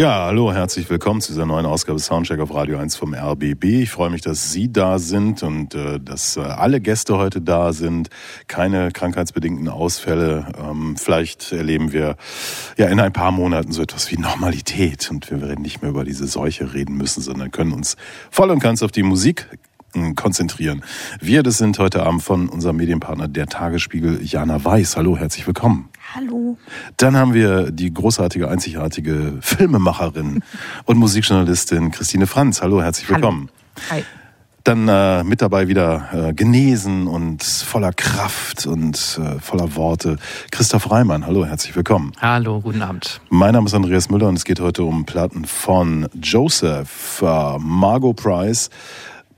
Ja, hallo, herzlich willkommen zu dieser neuen Ausgabe Soundcheck auf Radio 1 vom RBB. Ich freue mich, dass Sie da sind und äh, dass äh, alle Gäste heute da sind. Keine krankheitsbedingten Ausfälle. Ähm, vielleicht erleben wir ja in ein paar Monaten so etwas wie Normalität und wir werden nicht mehr über diese Seuche reden müssen, sondern können uns voll und ganz auf die Musik äh, konzentrieren. Wir, das sind heute Abend von unserem Medienpartner der Tagesspiegel Jana Weiß. Hallo, herzlich willkommen. Hallo. Dann haben wir die großartige, einzigartige Filmemacherin und Musikjournalistin Christine Franz. Hallo, herzlich willkommen. Hallo. Hi. Dann äh, mit dabei wieder äh, genesen und voller Kraft und äh, voller Worte Christoph Reimann. Hallo, herzlich willkommen. Hallo, guten Abend. Mein Name ist Andreas Müller und es geht heute um Platten von Joseph, äh, Margot Price,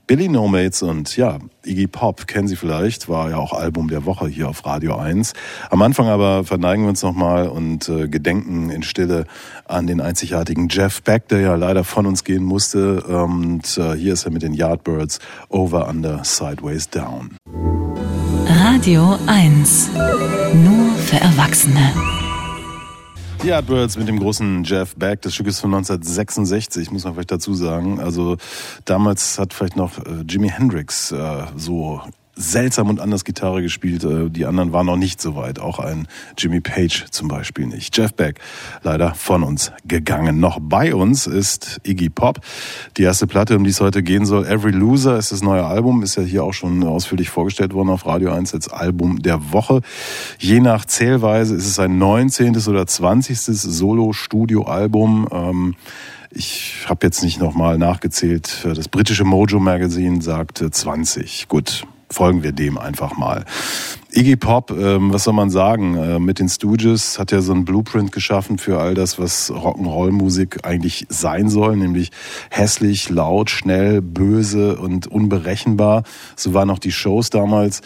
Billy No Mates und ja, Iggy Pop kennen Sie vielleicht, war ja auch Album der Woche hier auf Radio 1. Am Anfang aber verneigen wir uns nochmal und äh, gedenken in Stille an den einzigartigen Jeff Beck, der ja leider von uns gehen musste. Und äh, hier ist er mit den Yardbirds Over, Under, Sideways, Down. Radio 1. Nur für Erwachsene. Die Yardbirds mit dem großen Jeff Beck. Das Stück ist von 1966, muss man vielleicht dazu sagen. Also damals hat vielleicht noch äh, Jimi Hendrix äh, so seltsam und anders Gitarre gespielt. Äh, die anderen waren noch nicht so weit. Auch ein Jimmy Page zum Beispiel nicht. Jeff Beck leider von uns gegangen. Noch bei uns ist Iggy Pop. Die erste Platte, um die es heute gehen soll, Every Loser, ist das neue Album. Ist ja hier auch schon ausführlich vorgestellt worden auf Radio 1 als Album der Woche. Je nach Zählweise ist es ein 19. oder 20. Solo-Studio-Album. Ähm, ich habe jetzt nicht nochmal nachgezählt. Das britische Mojo Magazine sagt 20. Gut, folgen wir dem einfach mal. Iggy Pop, ähm, was soll man sagen, äh, mit den Stooges hat er so ein Blueprint geschaffen für all das, was Rock'n'Roll-Musik eigentlich sein soll, nämlich hässlich, laut, schnell, böse und unberechenbar. So waren auch die Shows damals,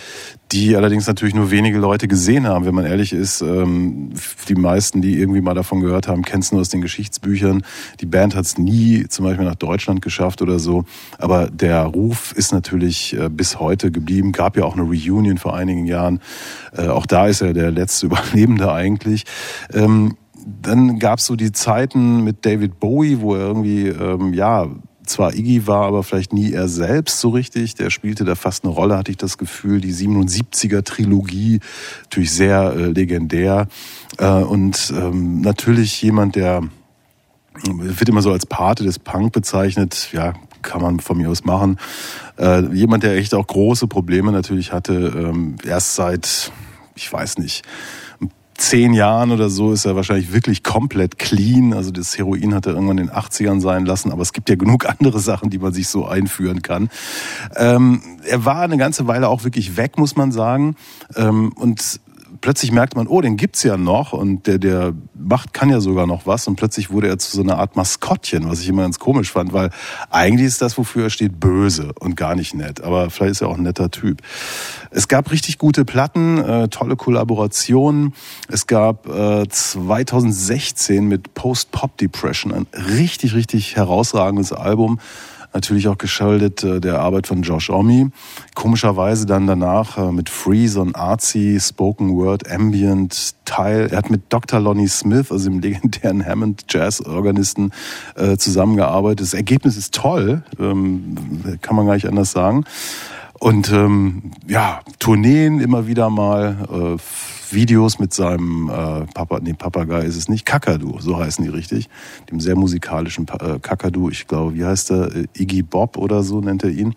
die allerdings natürlich nur wenige Leute gesehen haben, wenn man ehrlich ist. Ähm, die meisten, die irgendwie mal davon gehört haben, kennen es nur aus den Geschichtsbüchern. Die Band hat es nie zum Beispiel nach Deutschland geschafft oder so. Aber der Ruf ist natürlich äh, bis heute geblieben. Gab ja auch eine Reunion vor einigen Jahren. Äh, auch da ist er der letzte Überlebende eigentlich. Ähm, dann gab es so die Zeiten mit David Bowie, wo er irgendwie, ähm, ja, zwar Iggy war, aber vielleicht nie er selbst so richtig. Der spielte da fast eine Rolle, hatte ich das Gefühl. Die 77er-Trilogie, natürlich sehr äh, legendär. Äh, und ähm, natürlich jemand, der wird immer so als Pate des Punk bezeichnet. Ja, kann man von mir aus machen. Äh, jemand, der echt auch große Probleme natürlich hatte, ähm, erst seit, ich weiß nicht, zehn Jahren oder so ist er wahrscheinlich wirklich komplett clean. Also das Heroin hat er irgendwann in den 80ern sein lassen, aber es gibt ja genug andere Sachen, die man sich so einführen kann. Ähm, er war eine ganze Weile auch wirklich weg, muss man sagen. Ähm, und plötzlich merkt man, oh, den gibt's ja noch und der, der macht, kann ja sogar noch was und plötzlich wurde er zu so einer Art Maskottchen, was ich immer ganz komisch fand, weil eigentlich ist das, wofür er steht, böse und gar nicht nett, aber vielleicht ist er auch ein netter Typ. Es gab richtig gute Platten, äh, tolle Kollaborationen. Es gab äh, 2016 mit Post Pop Depression ein richtig, richtig herausragendes Album natürlich auch geschuldet äh, der Arbeit von Josh Omi. Komischerweise dann danach äh, mit Free, so artsy Spoken Word Ambient Teil. Er hat mit Dr. Lonnie Smith, also dem legendären Hammond Jazz Organisten, äh, zusammengearbeitet. Das Ergebnis ist toll, ähm, kann man gar nicht anders sagen. Und ähm, ja, Tourneen immer wieder mal, äh, Videos mit seinem äh, Papa, nee, Papagei ist es nicht, Kakadu, so heißen die richtig, dem sehr musikalischen äh, Kakadu, ich glaube, wie heißt er, äh, Iggy Bob oder so nennt er ihn.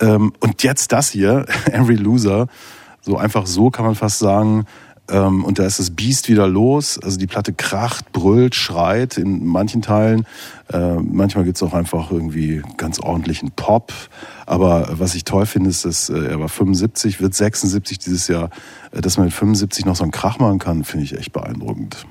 Ähm, und jetzt das hier, Every Loser, so einfach so kann man fast sagen, ähm, und da ist das Biest wieder los. Also die Platte kracht, brüllt, schreit in manchen Teilen. Äh, manchmal gibt's auch einfach irgendwie ganz ordentlichen Pop. Aber was ich toll finde, ist, dass äh, er war 75, wird 76 dieses Jahr. Äh, dass man mit 75 noch so einen Krach machen kann, finde ich echt beeindruckend.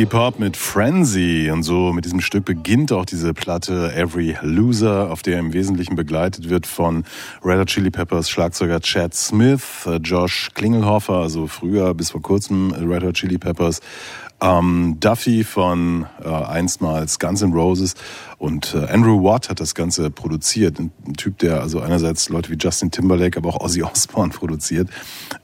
Iggy Pop mit Frenzy. Und so mit diesem Stück beginnt auch diese Platte Every Loser, auf der im Wesentlichen begleitet wird von Red Hot Chili Peppers Schlagzeuger Chad Smith, äh, Josh Klingelhofer, also früher bis vor kurzem Red Hot Chili Peppers ähm, Duffy von äh, einstmals Guns N' Roses und äh, Andrew Watt hat das Ganze produziert. Ein, ein, Typ, der also einerseits Leute wie Justin Timberlake, aber auch Ozzy Osbourne produziert.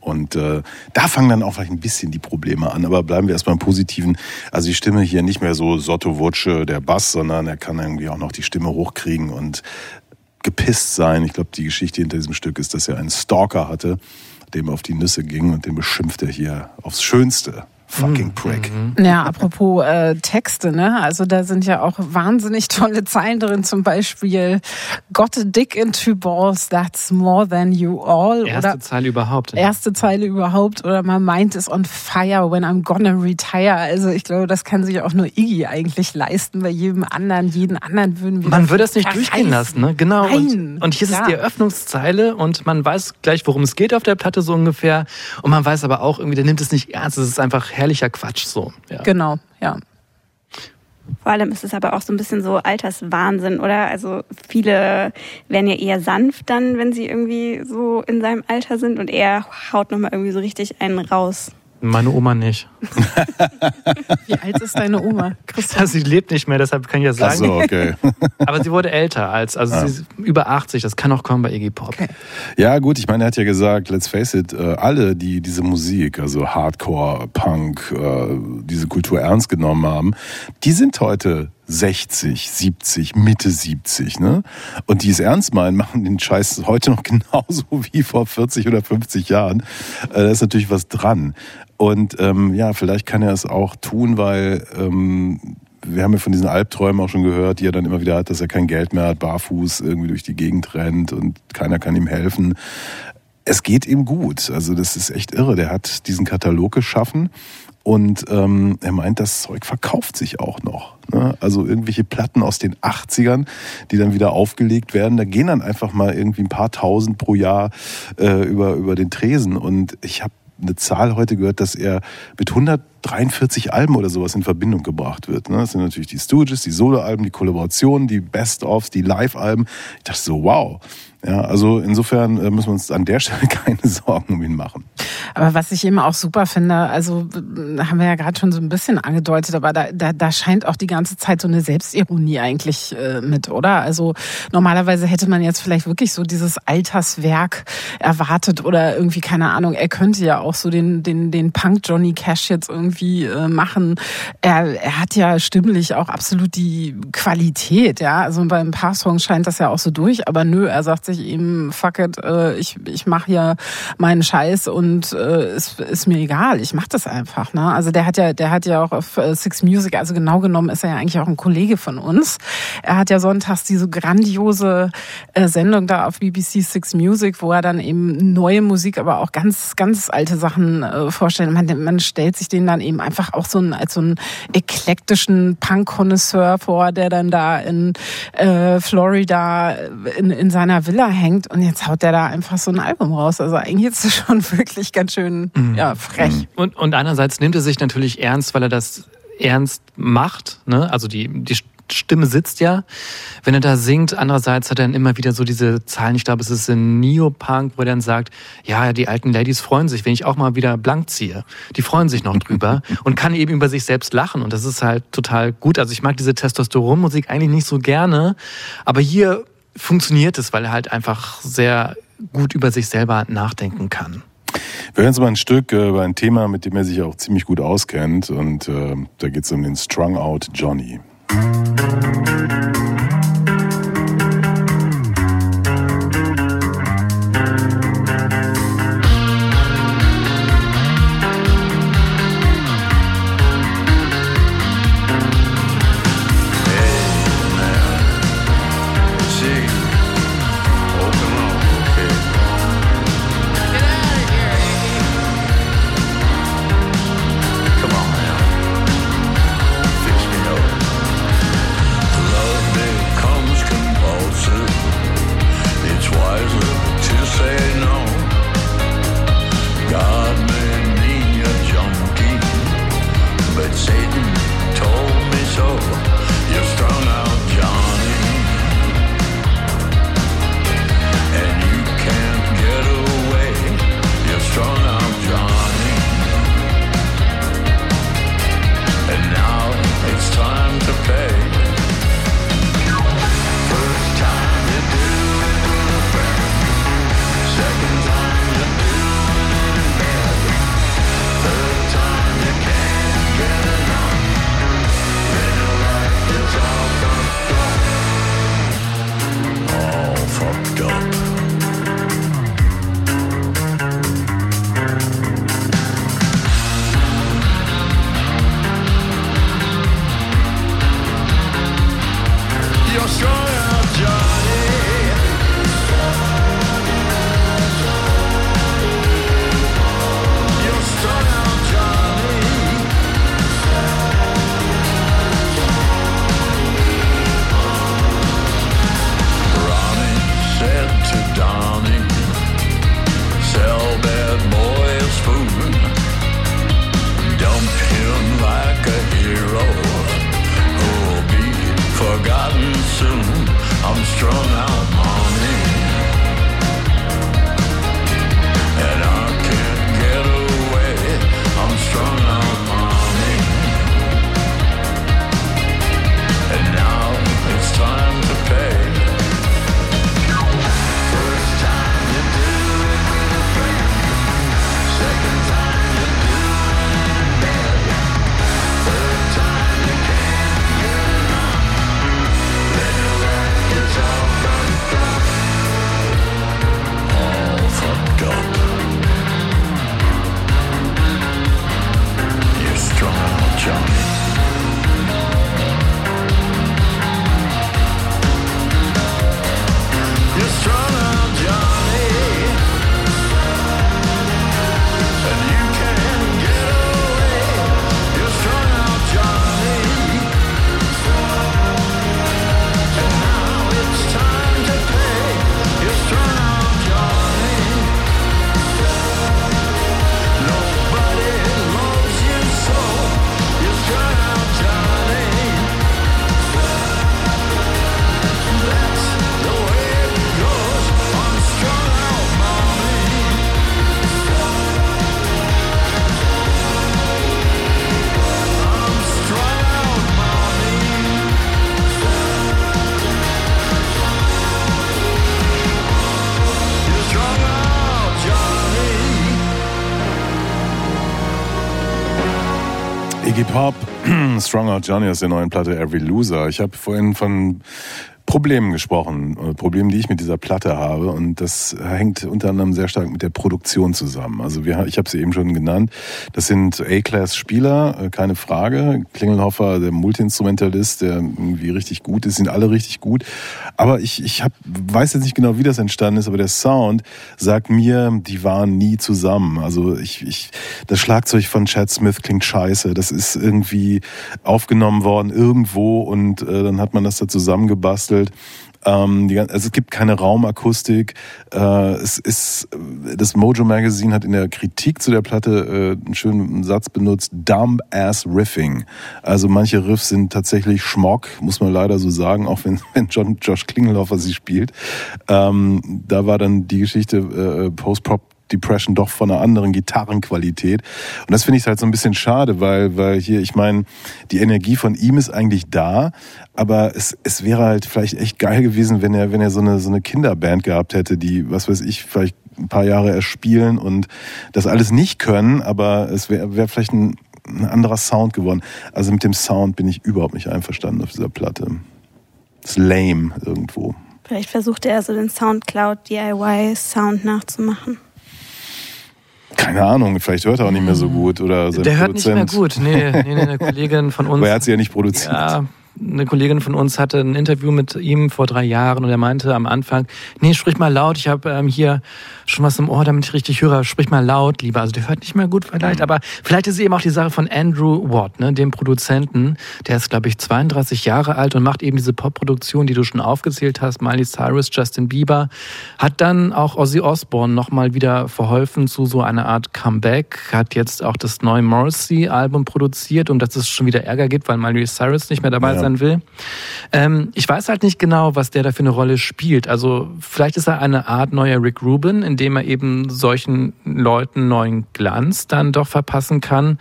Und äh, da fangen dann auch vielleicht ein bisschen die Probleme an. Aber bleiben wir erstmal im Positiven. Also die Stimme hier nicht mehr so Sotto Wutsche, der Bass, sondern er kann irgendwie auch noch die Stimme hochkriegen und gepisst sein. Ich glaube, die Geschichte hinter diesem Stück ist, dass er einen Stalker hatte, dem auf die Nüsse ging und den beschimpft er hier aufs Schönste. Fucking Prick. Mhm. Ja, apropos äh, Texte, ne? Also da sind ja auch wahnsinnig tolle Zeilen drin, zum Beispiel Got a dick in two balls, that's more than you all. Erste oder Zeile überhaupt. Ja. Erste Zeile überhaupt. Oder my mind is on fire when I'm gonna retire. Also ich glaube, das kann sich auch nur Iggy eigentlich leisten. Bei jedem anderen, jeden anderen würden wir. Man würde das nicht durchgehen lassen, ne? Genau. Nein. Und, und hier ja. ist die Eröffnungszeile und man weiß gleich, worum es geht auf der Platte so ungefähr. Und man weiß aber auch irgendwie, der nimmt es nicht ernst. Es ist einfach herrlicher Quatsch so. Ja. Genau, ja. Vor allem ist es aber auch so ein bisschen so Alterswahnsinn, oder? Also viele werden ja eher sanft dann, wenn sie irgendwie so in seinem Alter sind und er haut nochmal irgendwie so richtig einen raus. Meine Oma nicht. Wie alt ist deine Oma, Christian? Sie lebt nicht mehr, deshalb kann ich ja sagen. Ach so, okay. Aber sie wurde älter als, also ah. sie ist über 80, das kann auch kommen bei Iggy Pop. Okay. Ja, gut, ich meine, er hat ja gesagt, let's face it, äh, alle, die diese Musik, also Hardcore, Punk, äh, diese Kultur ernst genommen haben, die sind heute 60, 70, Mitte 70, ne? Und die es ernst meinen, machen den Scheiß heute noch genauso wie vor 40 oder 50 Jahren. Äh, da ist natürlich was dran. Und ähm, ja, vielleicht kann er es auch tun, weil ähm, wir haben ja von diesen Albträumen auch schon gehört, die er dann immer wieder hat, dass er kein Geld mehr hat, barfuß irgendwie durch die Gegend rennt und keiner kann ihm helfen. Es geht ihm gut. Also das ist echt irre. Der hat diesen Katalog geschaffen und ähm, er meint, das Zeug verkauft sich auch noch. Ne? Also irgendwelche Platten aus den 80ern, die dann wieder aufgelegt werden, da gehen dann einfach mal irgendwie ein paar tausend pro Jahr äh, über, über den Tresen. Und ich habe eine Zahl heute gehört, dass er mit 143 Alben oder sowas in Verbindung gebracht wird. Ne? Das sind natürlich die Stooges, die Soloalben, die Kollaborationen, die Best-ofs, die Live-Alben. Ich dachte so, wow. Ja, also insofern äh, müssen wir uns an der Stelle keine Sorgen um ihn machen. Aber was ich eben auch super finde, also haben wir ja gerade schon so ein bisschen angedeutet, aber da, da, da scheint auch die ganze Zeit so eine Selbstironie eigentlich äh, mit, oder? Also normalerweise hätte man jetzt vielleicht wirklich so dieses Alterswerk erwartet oder irgendwie, keine Ahnung, er könnte ja auch so den, den, den Punk Johnny Cash jetzt irgendwie äh, machen. Er, er hat ja stimmlich auch absolut die Qualität, ja. Also bei ein paar Songs scheint das ja auch so durch, aber nö, er sagt sich eben, fuck it, äh, ich, ich mache hier meinen Scheiß und äh, ist, mir egal, ich mache das einfach. Ne? Also der hat ja, der hat ja auch auf äh, Six Music, also genau genommen ist er ja eigentlich auch ein Kollege von uns. Er hat ja sonntags diese grandiose Sendung da auf BBC Six Music, wo er dann eben neue Musik, aber auch ganz, ganz alte Sachen vorstellt. Man, man stellt sich den dann eben einfach auch so ein, als so einen eklektischen Punk-Konnoisseur vor, der dann da in äh, Florida in, in seiner Villa hängt und jetzt haut der da einfach so ein Album raus. Also eigentlich ist es schon wirklich ganz schön mhm. ja, frech. Mhm. Und, und einerseits nimmt er sich natürlich ernst, weil er das ernst macht. Ne? Also die, die Stimme sitzt ja, wenn er da singt. Andererseits hat er dann immer wieder so diese Zahlen, ich glaube, es ist ein Neopunk, wo er dann sagt, ja, die alten Ladies freuen sich, wenn ich auch mal wieder blank ziehe. Die freuen sich noch drüber und kann eben über sich selbst lachen. Und das ist halt total gut. Also ich mag diese Testosteronmusik eigentlich nicht so gerne, aber hier funktioniert es, weil er halt einfach sehr gut über sich selber nachdenken kann. Wir hören jetzt mal ein Stück äh, über ein Thema, mit dem er sich auch ziemlich gut auskennt. Und äh, da geht es um den Strung Out Johnny. thank you Johnny aus der neuen Platte Every Loser. Ich habe vorhin von Problemen gesprochen, äh, Problemen, die ich mit dieser Platte habe. Und das hängt unter anderem sehr stark mit der Produktion zusammen. Also wir, ich habe sie eben schon genannt. Das sind A-Class-Spieler, äh, keine Frage. Klingelhofer, der Multiinstrumentalist, der irgendwie richtig gut ist, sind alle richtig gut. Aber ich, ich hab, weiß jetzt nicht genau, wie das entstanden ist, aber der Sound sagt mir, die waren nie zusammen. Also ich, ich, das Schlagzeug von Chad Smith klingt scheiße. Das ist irgendwie aufgenommen worden irgendwo und äh, dann hat man das da zusammengebastelt. Ähm, die, also es gibt keine Raumakustik. Äh, es ist das Mojo Magazine hat in der Kritik zu der Platte äh, einen schönen Satz benutzt: Dumb ass Riffing. Also manche Riffs sind tatsächlich Schmock, muss man leider so sagen, auch wenn, wenn John Josh Klingelhofer sie spielt. Ähm, da war dann die Geschichte äh, Post-Prop Depression doch von einer anderen Gitarrenqualität. Und das finde ich halt so ein bisschen schade, weil, weil hier, ich meine, die Energie von ihm ist eigentlich da, aber es, es wäre halt vielleicht echt geil gewesen, wenn er, wenn er so eine, so eine Kinderband gehabt hätte, die, was weiß ich, vielleicht ein paar Jahre erst spielen und das alles nicht können, aber es wäre wär vielleicht ein, ein anderer Sound geworden. Also mit dem Sound bin ich überhaupt nicht einverstanden auf dieser Platte. ist lame irgendwo. Vielleicht versuchte er so den Soundcloud DIY Sound nachzumachen. Keine Ahnung, vielleicht hört er auch nicht mehr so gut oder Der hört nicht mehr gut. Nee, nee, nee, eine Kollegin von uns. Aber er hat sie ja nicht produziert. Ja, eine Kollegin von uns hatte ein Interview mit ihm vor drei Jahren und er meinte am Anfang, nee, sprich mal laut, ich habe ähm, hier schon was im Ohr, damit ich richtig höre, sprich mal laut lieber. Also der hört nicht mehr gut vielleicht, aber vielleicht ist eben auch die Sache von Andrew Watt, ne, dem Produzenten, der ist, glaube ich, 32 Jahre alt und macht eben diese Popproduktion, die du schon aufgezählt hast, Miley Cyrus, Justin Bieber, hat dann auch Ozzy Osbourne nochmal wieder verholfen zu so einer Art Comeback, hat jetzt auch das neue Morrissey-Album produziert und dass es schon wieder Ärger gibt, weil Miley Cyrus nicht mehr dabei Ja. Sein will. Ähm, ich weiß halt nicht genau, was der da für eine Rolle spielt. Also vielleicht ist er eine Art neuer Rick Rubin, indem er eben solchen Leuten neuen Glanz dann doch verpassen kann.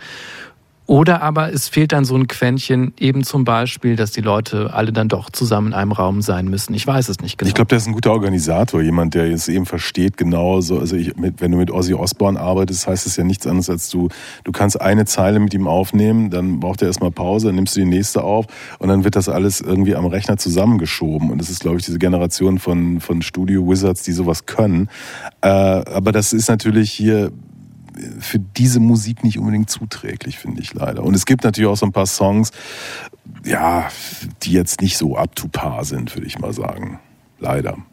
Oder aber es fehlt dann so ein Quäntchen, eben zum Beispiel, dass die Leute alle dann doch zusammen in einem Raum sein müssen. Ich weiß es nicht genau. Ich glaube, der ist ein guter Organisator, jemand, der es eben versteht, genau so. Also ich, mit, wenn du mit Ozzy Osbourne arbeitest, heißt es ja nichts anderes als du, du kannst eine Zeile mit ihm aufnehmen, dann braucht er erstmal Pause, dann nimmst du die nächste auf und dann wird das alles irgendwie am Rechner zusammengeschoben. Und das ist, glaube ich, diese Generation von, von Studio Wizards, die sowas können. Äh, aber das ist natürlich hier für diese Musik nicht unbedingt zuträglich, finde ich leider. Und es gibt natürlich auch so ein paar Songs, ja, die jetzt nicht so up to par sind, würde ich mal sagen. Leider.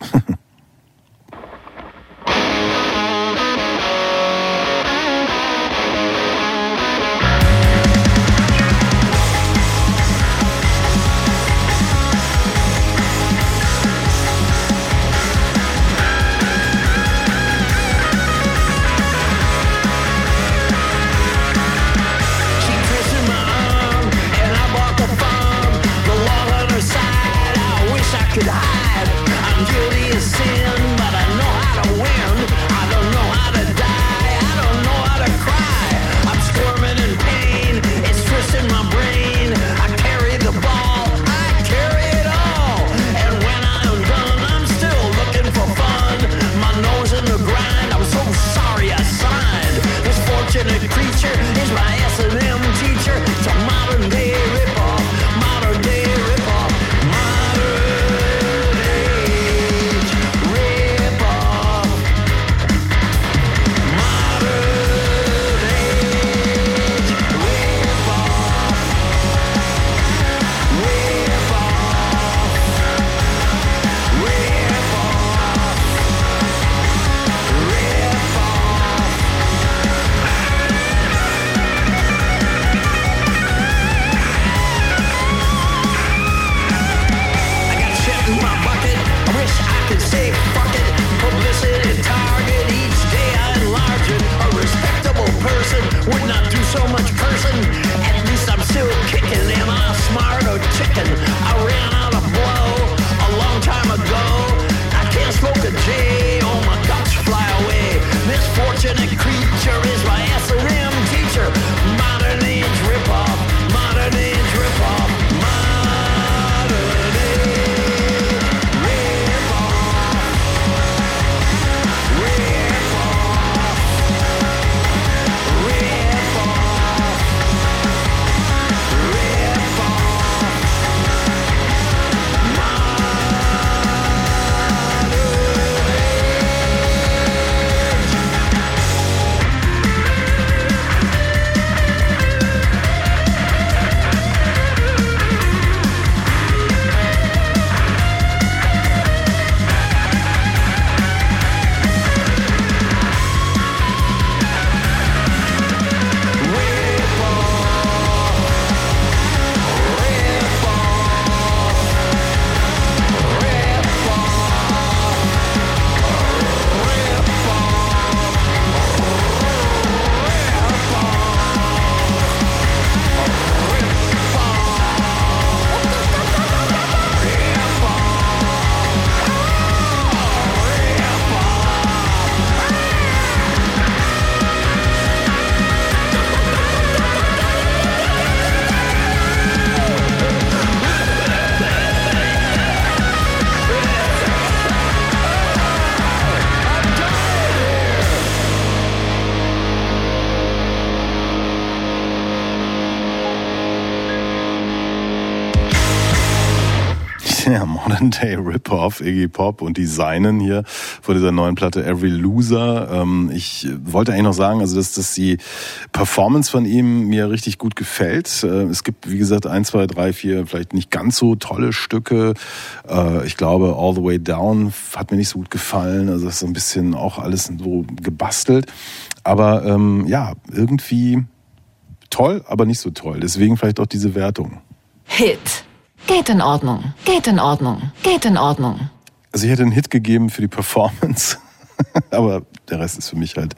Day Rip-Off, Iggy Pop und die Seinen hier vor dieser neuen Platte Every Loser. Ähm, ich wollte eigentlich noch sagen, also dass, dass die Performance von ihm mir richtig gut gefällt. Äh, es gibt, wie gesagt, ein, zwei, drei, vier vielleicht nicht ganz so tolle Stücke. Äh, ich glaube, All the Way Down hat mir nicht so gut gefallen. Also das ist so ein bisschen auch alles so gebastelt. Aber ähm, ja, irgendwie toll, aber nicht so toll. Deswegen vielleicht auch diese Wertung. Hit. Geht in Ordnung. Geht in Ordnung. Geht in Ordnung. Also ich hätte einen Hit gegeben für die Performance, aber der Rest ist für mich halt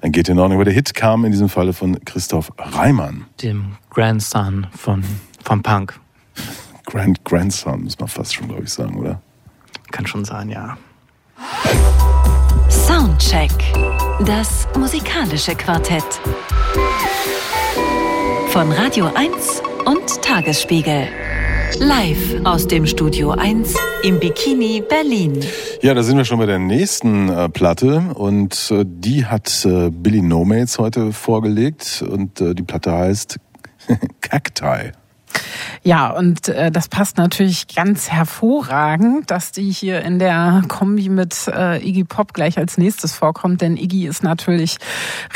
ein Geht in Ordnung. Aber der Hit kam in diesem Falle von Christoph Reimann. Dem Grandson von, vom Punk. Grand Grandson, muss man fast schon, glaube ich, sagen, oder? Kann schon sein, ja. Soundcheck. Das musikalische Quartett. Von Radio 1 und Tagesspiegel. Live aus dem Studio 1 im Bikini Berlin. Ja, da sind wir schon bei der nächsten äh, Platte und äh, die hat äh, Billy No Mates heute vorgelegt und äh, die Platte heißt Cacti. Ja, und äh, das passt natürlich ganz hervorragend, dass die hier in der Kombi mit äh, Iggy Pop gleich als nächstes vorkommt, denn Iggy ist natürlich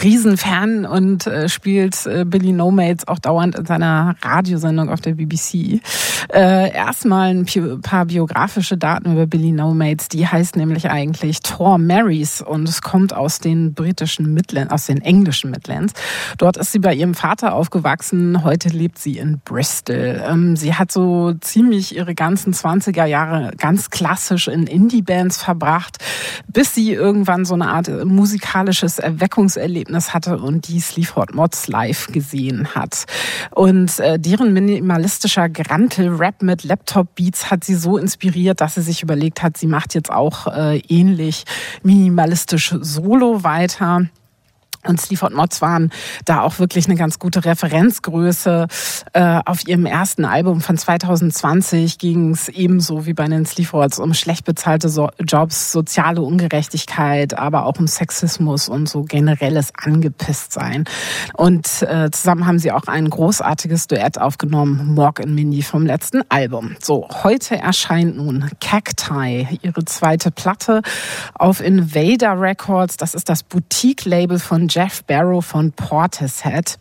Riesenfan und äh, spielt äh, Billy No Mates auch dauernd in seiner Radiosendung auf der BBC. Äh, erstmal ein paar biografische Daten über Billy No Mates. Die heißt nämlich eigentlich Tor Marys und es kommt aus den britischen Midlands, aus den englischen Midlands. Dort ist sie bei ihrem Vater aufgewachsen. Heute lebt sie in Bristol. Ähm, sie hat so ziemlich ihre ganzen 20er Jahre ganz klassisch in Indie-Bands verbracht, bis sie irgendwann so eine Art äh, musikalisches Erweckungserlebnis hatte und die Sleaford Mods live gesehen hat. Und äh, deren minimalistischer Grantel-Rap mit Laptop-Beats hat sie so inspiriert, dass sie sich überlegt hat, sie macht jetzt auch äh, ähnlich minimalistisch Solo weiter. Und Sleaford Mods waren da auch wirklich eine ganz gute Referenzgröße. Äh, auf ihrem ersten Album von 2020 ging es ebenso wie bei den Sleafords um schlecht bezahlte Jobs, soziale Ungerechtigkeit, aber auch um Sexismus und so generelles Angepisstsein. Und äh, zusammen haben sie auch ein großartiges Duett aufgenommen, Morg und Mindy vom letzten Album. So, heute erscheint nun Cacti, ihre zweite Platte auf Invader Records. Das ist das Boutique-Label von Jeff Barrow von Portishead.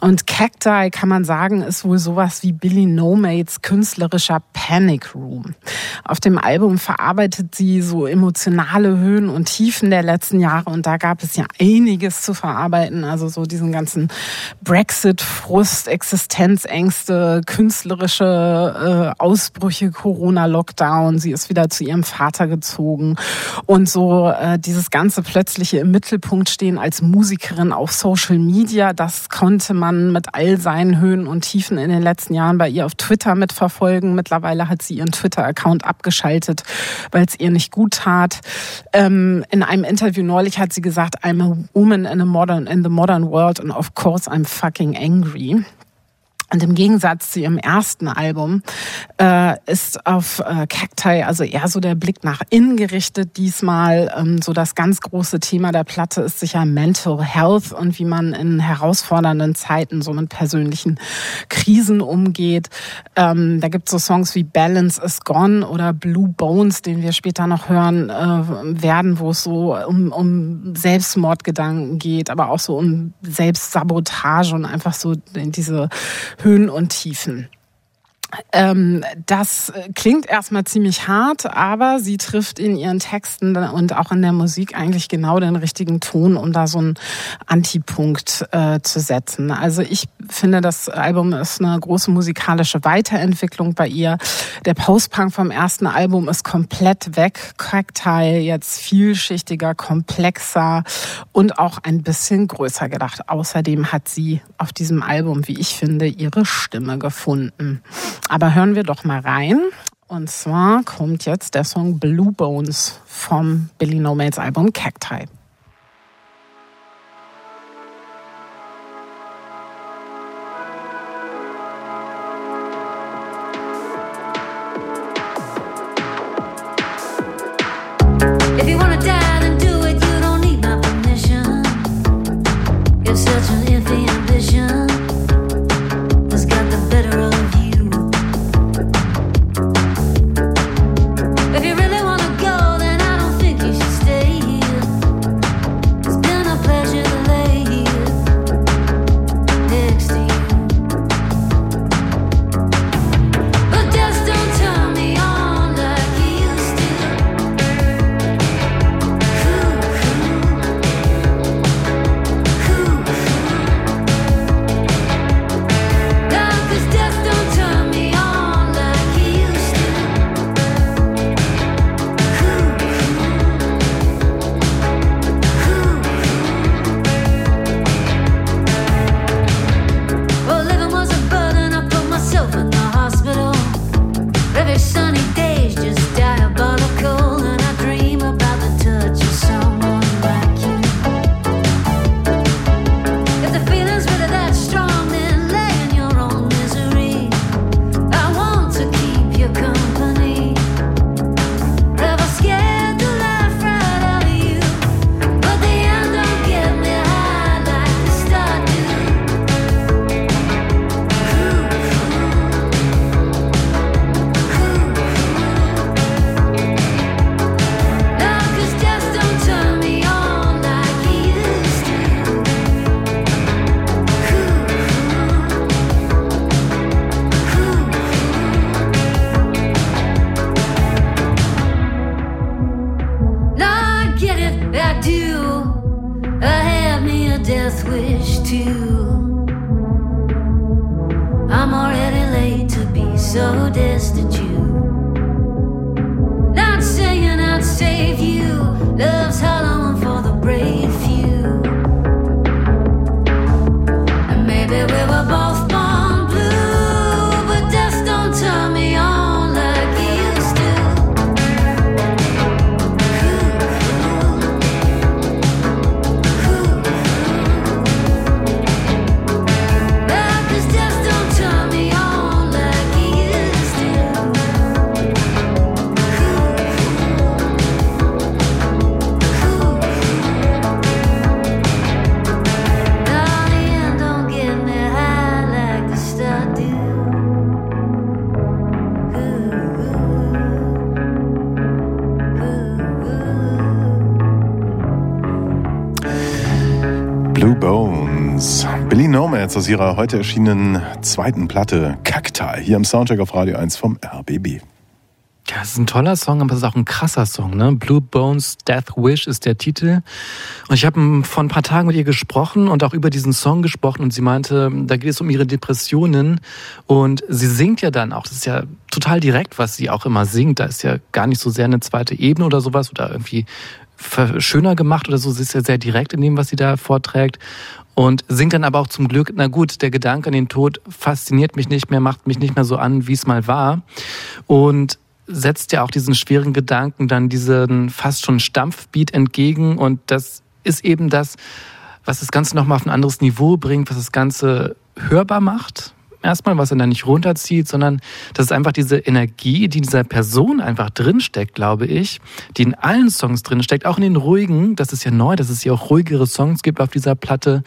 Und Cacti, kann man sagen, ist wohl sowas wie Billy No Mates künstlerischer Panic Room. Auf dem Album verarbeitet sie so emotionale Höhen und Tiefen der letzten Jahre und da gab es ja einiges zu verarbeiten. Also so diesen ganzen Brexit, Frust, Existenzängste, künstlerische äh, Ausbrüche, Corona-Lockdown. Sie ist wieder zu ihrem Vater gezogen und so äh, dieses ganze plötzliche im Mittelpunkt stehen als Musikerin auf Social Media, das konnte man mit all seinen Höhen und Tiefen in den letzten Jahren bei ihr auf Twitter mitverfolgen. Mittlerweile hat sie ihren Twitter-Account abgeschaltet, weil es ihr nicht gut tat. Ähm, in einem Interview neulich hat sie gesagt, I'm a woman in, a modern, in the modern world and of course I'm fucking angry. Und im Gegensatz zu ihrem ersten Album äh, ist auf äh, Cacti also eher so der Blick nach innen gerichtet. Diesmal ähm, so das ganz große Thema der Platte ist sicher Mental Health und wie man in herausfordernden Zeiten so mit persönlichen Krisen umgeht. Ähm, da gibt es so Songs wie Balance is Gone oder Blue Bones, den wir später noch hören äh, werden, wo es so um, um Selbstmordgedanken geht, aber auch so um Selbstsabotage und einfach so diese Höhen und Tiefen. Ähm, das klingt erstmal ziemlich hart, aber sie trifft in ihren Texten und auch in der Musik eigentlich genau den richtigen Ton, um da so einen Antipunkt äh, zu setzen. Also ich finde, das Album ist eine große musikalische Weiterentwicklung bei ihr. Der Postpunk vom ersten Album ist komplett weg. Cacti jetzt vielschichtiger, komplexer und auch ein bisschen größer gedacht. Außerdem hat sie auf diesem Album, wie ich finde, ihre Stimme gefunden. Aber hören wir doch mal rein. Und zwar kommt jetzt der Song Blue Bones vom Billy No Mates Album Cacti. Aus ihrer heute erschienenen zweiten Platte Cacti hier im Soundcheck auf Radio 1 vom RBB. Ja, es ist ein toller Song, aber es ist auch ein krasser Song. Ne? Blue Bones Death Wish ist der Titel. Und ich habe vor ein paar Tagen mit ihr gesprochen und auch über diesen Song gesprochen und sie meinte, da geht es um ihre Depressionen und sie singt ja dann auch. Das ist ja total direkt, was sie auch immer singt. Da ist ja gar nicht so sehr eine zweite Ebene oder sowas oder irgendwie schöner gemacht oder so. Sie ist ja sehr direkt in dem, was sie da vorträgt. Und singt dann aber auch zum Glück, na gut, der Gedanke an den Tod fasziniert mich nicht mehr, macht mich nicht mehr so an, wie es mal war. Und setzt ja auch diesen schweren Gedanken dann diesen fast schon Stampfbeat entgegen. Und das ist eben das, was das Ganze nochmal auf ein anderes Niveau bringt, was das Ganze hörbar macht. Erstmal, was er dann nicht runterzieht, sondern das ist einfach diese Energie, die in dieser Person einfach drinsteckt, glaube ich, die in allen Songs drinsteckt, auch in den ruhigen. Das ist ja neu, dass es ja auch ruhigere Songs gibt auf dieser Platte.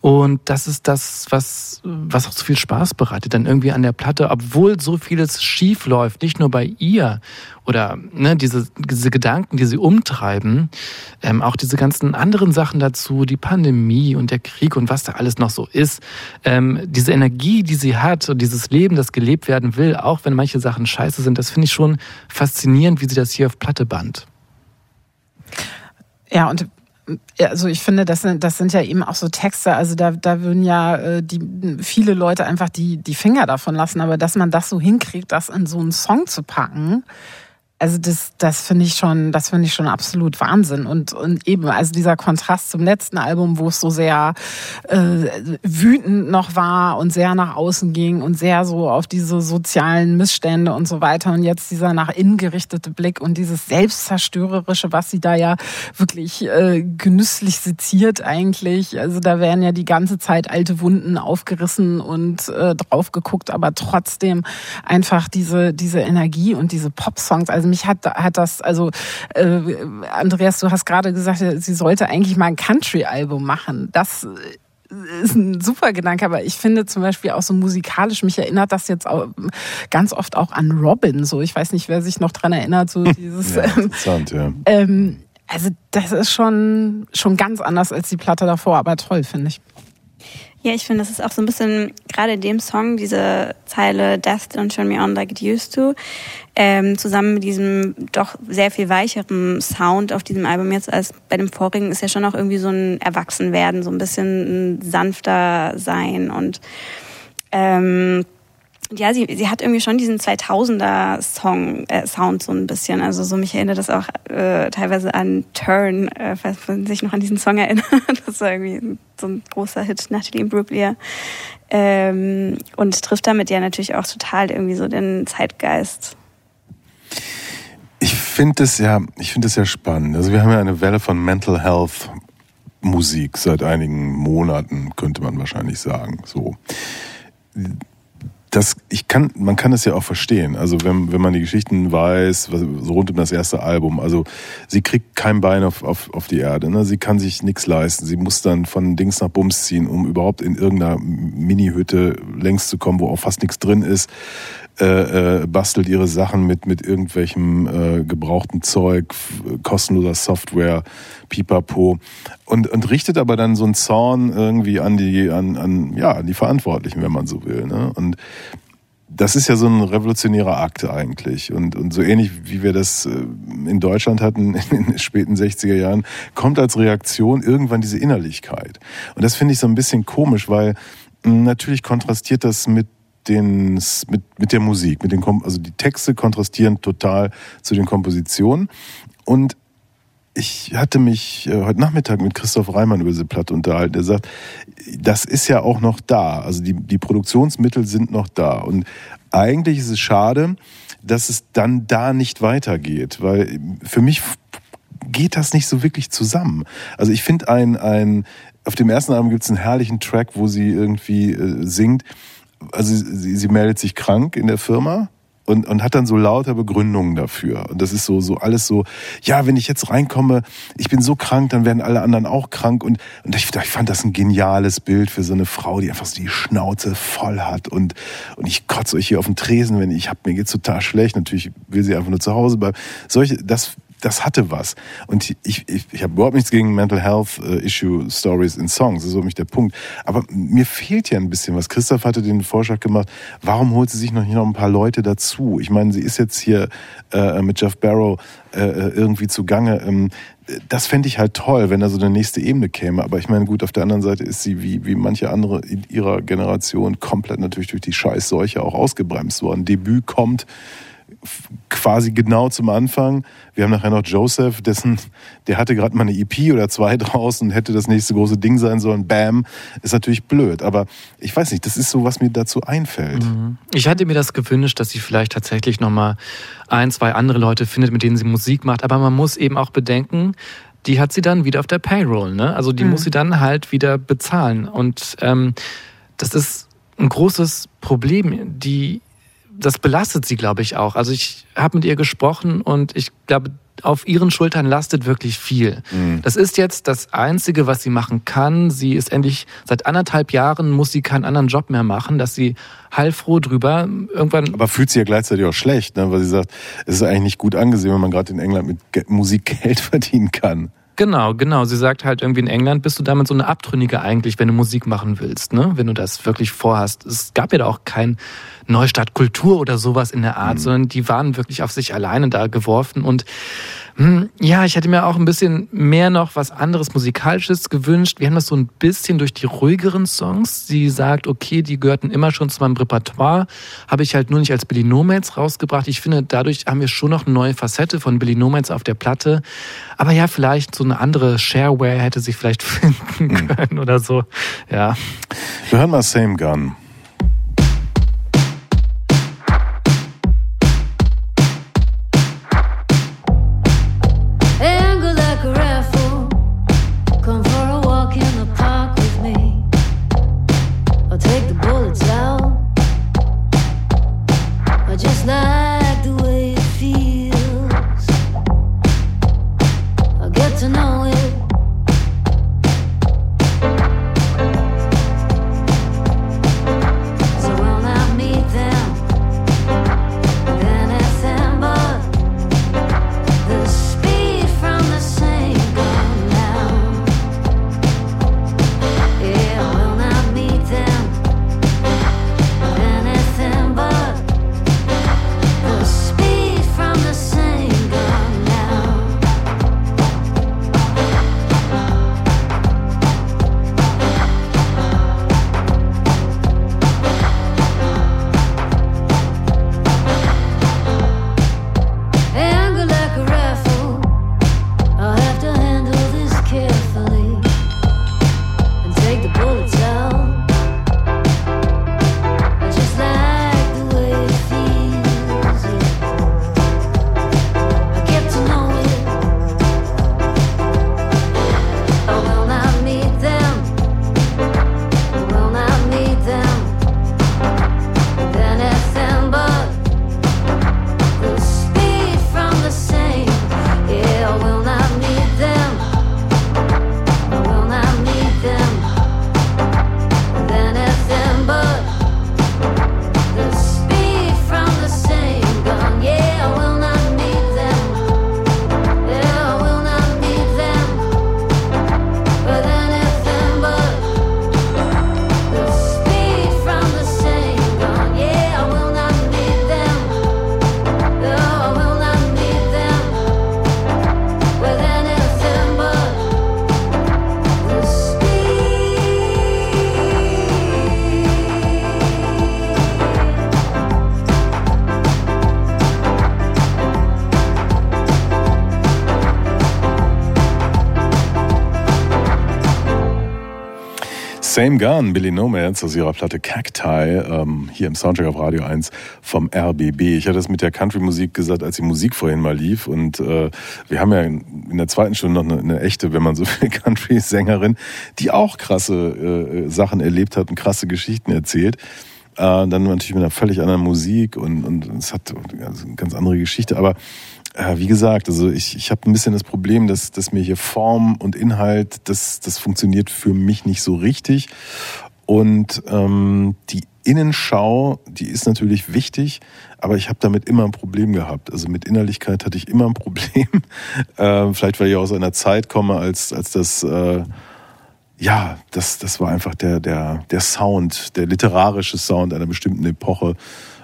Und das ist das, was, was auch so viel Spaß bereitet, dann irgendwie an der Platte, obwohl so vieles schief läuft, nicht nur bei ihr oder ne, diese, diese Gedanken, die sie umtreiben, ähm, auch diese ganzen anderen Sachen dazu, die Pandemie und der Krieg und was da alles noch so ist, ähm, diese Energie, die sie hat und dieses Leben, das gelebt werden will, auch wenn manche Sachen scheiße sind, das finde ich schon faszinierend, wie sie das hier auf Platte band. Ja, und also ich finde, das sind, das sind ja eben auch so Texte, also da, da würden ja äh, die, viele Leute einfach die, die Finger davon lassen, aber dass man das so hinkriegt, das in so einen Song zu packen, also das, das finde ich schon, das finde ich schon absolut Wahnsinn und und eben also dieser Kontrast zum letzten Album, wo es so sehr äh, wütend noch war und sehr nach außen ging und sehr so auf diese sozialen Missstände und so weiter und jetzt dieser nach innen gerichtete Blick und dieses selbstzerstörerische, was sie da ja wirklich äh, genüsslich seziert eigentlich. Also da werden ja die ganze Zeit alte Wunden aufgerissen und äh, drauf geguckt, aber trotzdem einfach diese diese Energie und diese Pop-Songs. Also mich hat, hat das, also äh, Andreas, du hast gerade gesagt, sie sollte eigentlich mal ein Country-Album machen. Das ist ein super Gedanke, aber ich finde zum Beispiel auch so musikalisch, mich erinnert das jetzt auch ganz oft auch an Robin. So, ich weiß nicht, wer sich noch dran erinnert, so dieses. Ja, ähm, interessant, ja. ähm, also das ist schon, schon ganz anders als die Platte davor, aber toll, finde ich. Ja, ich finde, das ist auch so ein bisschen, gerade in dem Song, diese Zeile Death don't turn me on like it used to, ähm, zusammen mit diesem doch sehr viel weicheren Sound auf diesem Album jetzt als bei dem vorigen ist ja schon auch irgendwie so ein Erwachsenwerden, so ein bisschen sanfter sein und ähm, ja, sie, sie hat irgendwie schon diesen 2000er Song äh, Sound so ein bisschen. Also so mich erinnert das auch äh, teilweise an Turn, äh, falls man sich noch an diesen Song erinnert. Das war irgendwie so ein großer Hit, Natalie Imbruglia. Ähm, und trifft damit ja natürlich auch total irgendwie so den Zeitgeist. Ich finde es ja, ich ja spannend. Also wir haben ja eine Welle von Mental Health Musik seit einigen Monaten, könnte man wahrscheinlich sagen. So. Das, ich kann, man kann es ja auch verstehen. Also wenn, wenn man die Geschichten weiß, was- so rund um das erste Album. Also sie kriegt kein Bein auf, auf, auf die Erde. Ne? Sie kann sich nichts leisten. Sie muss dann von Dings nach Bums ziehen, um überhaupt in irgendeiner Mini-Hütte längst zu kommen, wo auch fast nichts drin ist äh, äh, bastelt ihre Sachen mit, mit irgendwelchem äh, gebrauchten Zeug, kostenloser Software, pipapo. Und, und richtet aber dann so einen Zorn irgendwie an die, an, an, ja, an die Verantwortlichen, wenn man so will. Ne? Und das ist ja so ein revolutionärer Akt eigentlich. Und, und so ähnlich wie wir das äh, in Deutschland hatten in den späten 60er Jahren, kommt als Reaktion irgendwann diese Innerlichkeit. Und das finde ich so ein bisschen komisch, weil mh, natürlich kontrastiert das mit den, mit, mit der Musik, mit den, also die Texte kontrastieren total zu den Kompositionen. Und ich hatte mich äh, heute Nachmittag mit Christoph Reimann über diese Platte unterhalten. Der sagt, das ist ja auch noch da. Also die, die Produktionsmittel sind noch da. Und eigentlich ist es schade, dass es dann da nicht weitergeht. Weil für mich geht das nicht so wirklich zusammen. Also ich finde ein, ein, auf dem ersten Album gibt es einen herrlichen Track, wo sie irgendwie äh, singt. Also sie, sie meldet sich krank in der Firma und, und hat dann so lauter Begründungen dafür. Und das ist so, so alles so, ja, wenn ich jetzt reinkomme, ich bin so krank, dann werden alle anderen auch krank. Und, und ich, ich fand das ein geniales Bild für so eine Frau, die einfach so die Schnauze voll hat. Und, und ich kotze euch hier auf den Tresen, wenn ich hab, mir geht's total schlecht. Natürlich will sie einfach nur zu Hause bleiben. Solche, das, das hatte was. Und ich, ich, ich habe überhaupt nichts gegen Mental Health äh, Issue Stories in Songs, das ist so mich der Punkt. Aber mir fehlt ja ein bisschen was. Christoph hatte den Vorschlag gemacht, warum holt sie sich noch nicht noch ein paar Leute dazu? Ich meine, sie ist jetzt hier äh, mit Jeff Barrow äh, irgendwie zugange. Ähm, das fände ich halt toll, wenn da so eine nächste Ebene käme. Aber ich meine, gut, auf der anderen Seite ist sie wie, wie manche andere in ihrer Generation komplett natürlich durch die Scheißseuche auch ausgebremst worden. Debüt kommt quasi genau zum Anfang. Wir haben nachher noch Joseph, dessen, der hatte gerade mal eine EP oder zwei draußen und hätte das nächste große Ding sein sollen. Bam, ist natürlich blöd. Aber ich weiß nicht, das ist so, was mir dazu einfällt. Ich hatte mir das gewünscht, dass sie vielleicht tatsächlich nochmal ein, zwei andere Leute findet, mit denen sie Musik macht. Aber man muss eben auch bedenken, die hat sie dann wieder auf der Payroll. Ne? Also die muss sie dann halt wieder bezahlen. Und ähm, das ist ein großes Problem. Die, das belastet sie, glaube ich, auch. Also ich habe mit ihr gesprochen und ich glaube, auf ihren Schultern lastet wirklich viel. Das ist jetzt das Einzige, was sie machen kann. Sie ist endlich seit anderthalb Jahren muss sie keinen anderen Job mehr machen, dass sie heilfroh drüber irgendwann. Aber fühlt sich ja gleichzeitig auch schlecht, ne? weil sie sagt, es ist eigentlich nicht gut angesehen, wenn man gerade in England mit Musik Geld verdienen kann. Genau, genau. Sie sagt halt irgendwie in England bist du damit so eine Abtrünnige eigentlich, wenn du Musik machen willst, ne? Wenn du das wirklich vorhast. Es gab ja da auch kein Neustart Kultur oder sowas in der Art, sondern die waren wirklich auf sich alleine da geworfen und hm, ja, ich hätte mir auch ein bisschen mehr noch was anderes Musikalisches gewünscht. Wir haben das so ein bisschen durch die ruhigeren Songs. Sie sagt, okay, die gehörten immer schon zu meinem Repertoire, habe ich halt nur nicht als Billy Nomads rausgebracht. Ich finde, dadurch haben wir schon noch eine neue Facette von Billy Nomads auf der Platte. Aber ja, vielleicht so eine andere Shareware hätte sich vielleicht finden können oder so. Ja. Wir hören mal Same Gun. Same Gun, Billy Nomads aus ihrer Platte Cacti, ähm, hier im Soundtrack auf Radio 1 vom RBB. Ich hatte das mit der Country-Musik gesagt, als die Musik vorhin mal lief. Und äh, wir haben ja in, der zweiten Stunde noch eine, eine echte, wenn man so will, Country-Sängerin, die auch krasse äh, Sachen erlebt hat und krasse Geschichten erzählt. Äh, dann natürlich mit einer völlig anderen Musik und, und es hat also eine ganz andere Geschichte. Aber äh, wie gesagt, also ich, ich habe ein bisschen das Problem, dass, dass mir hier Form und Inhalt, das, das funktioniert für mich nicht so richtig. Und ähm, die Innenschau, die ist natürlich wichtig, aber ich habe damit immer ein Problem gehabt. Also mit Innerlichkeit hatte ich immer ein Problem. äh, vielleicht, weil ich aus einer Zeit komme, als, als das... Äh, ja, das, das war einfach der, der, der Sound, der literarische Sound einer bestimmten Epoche,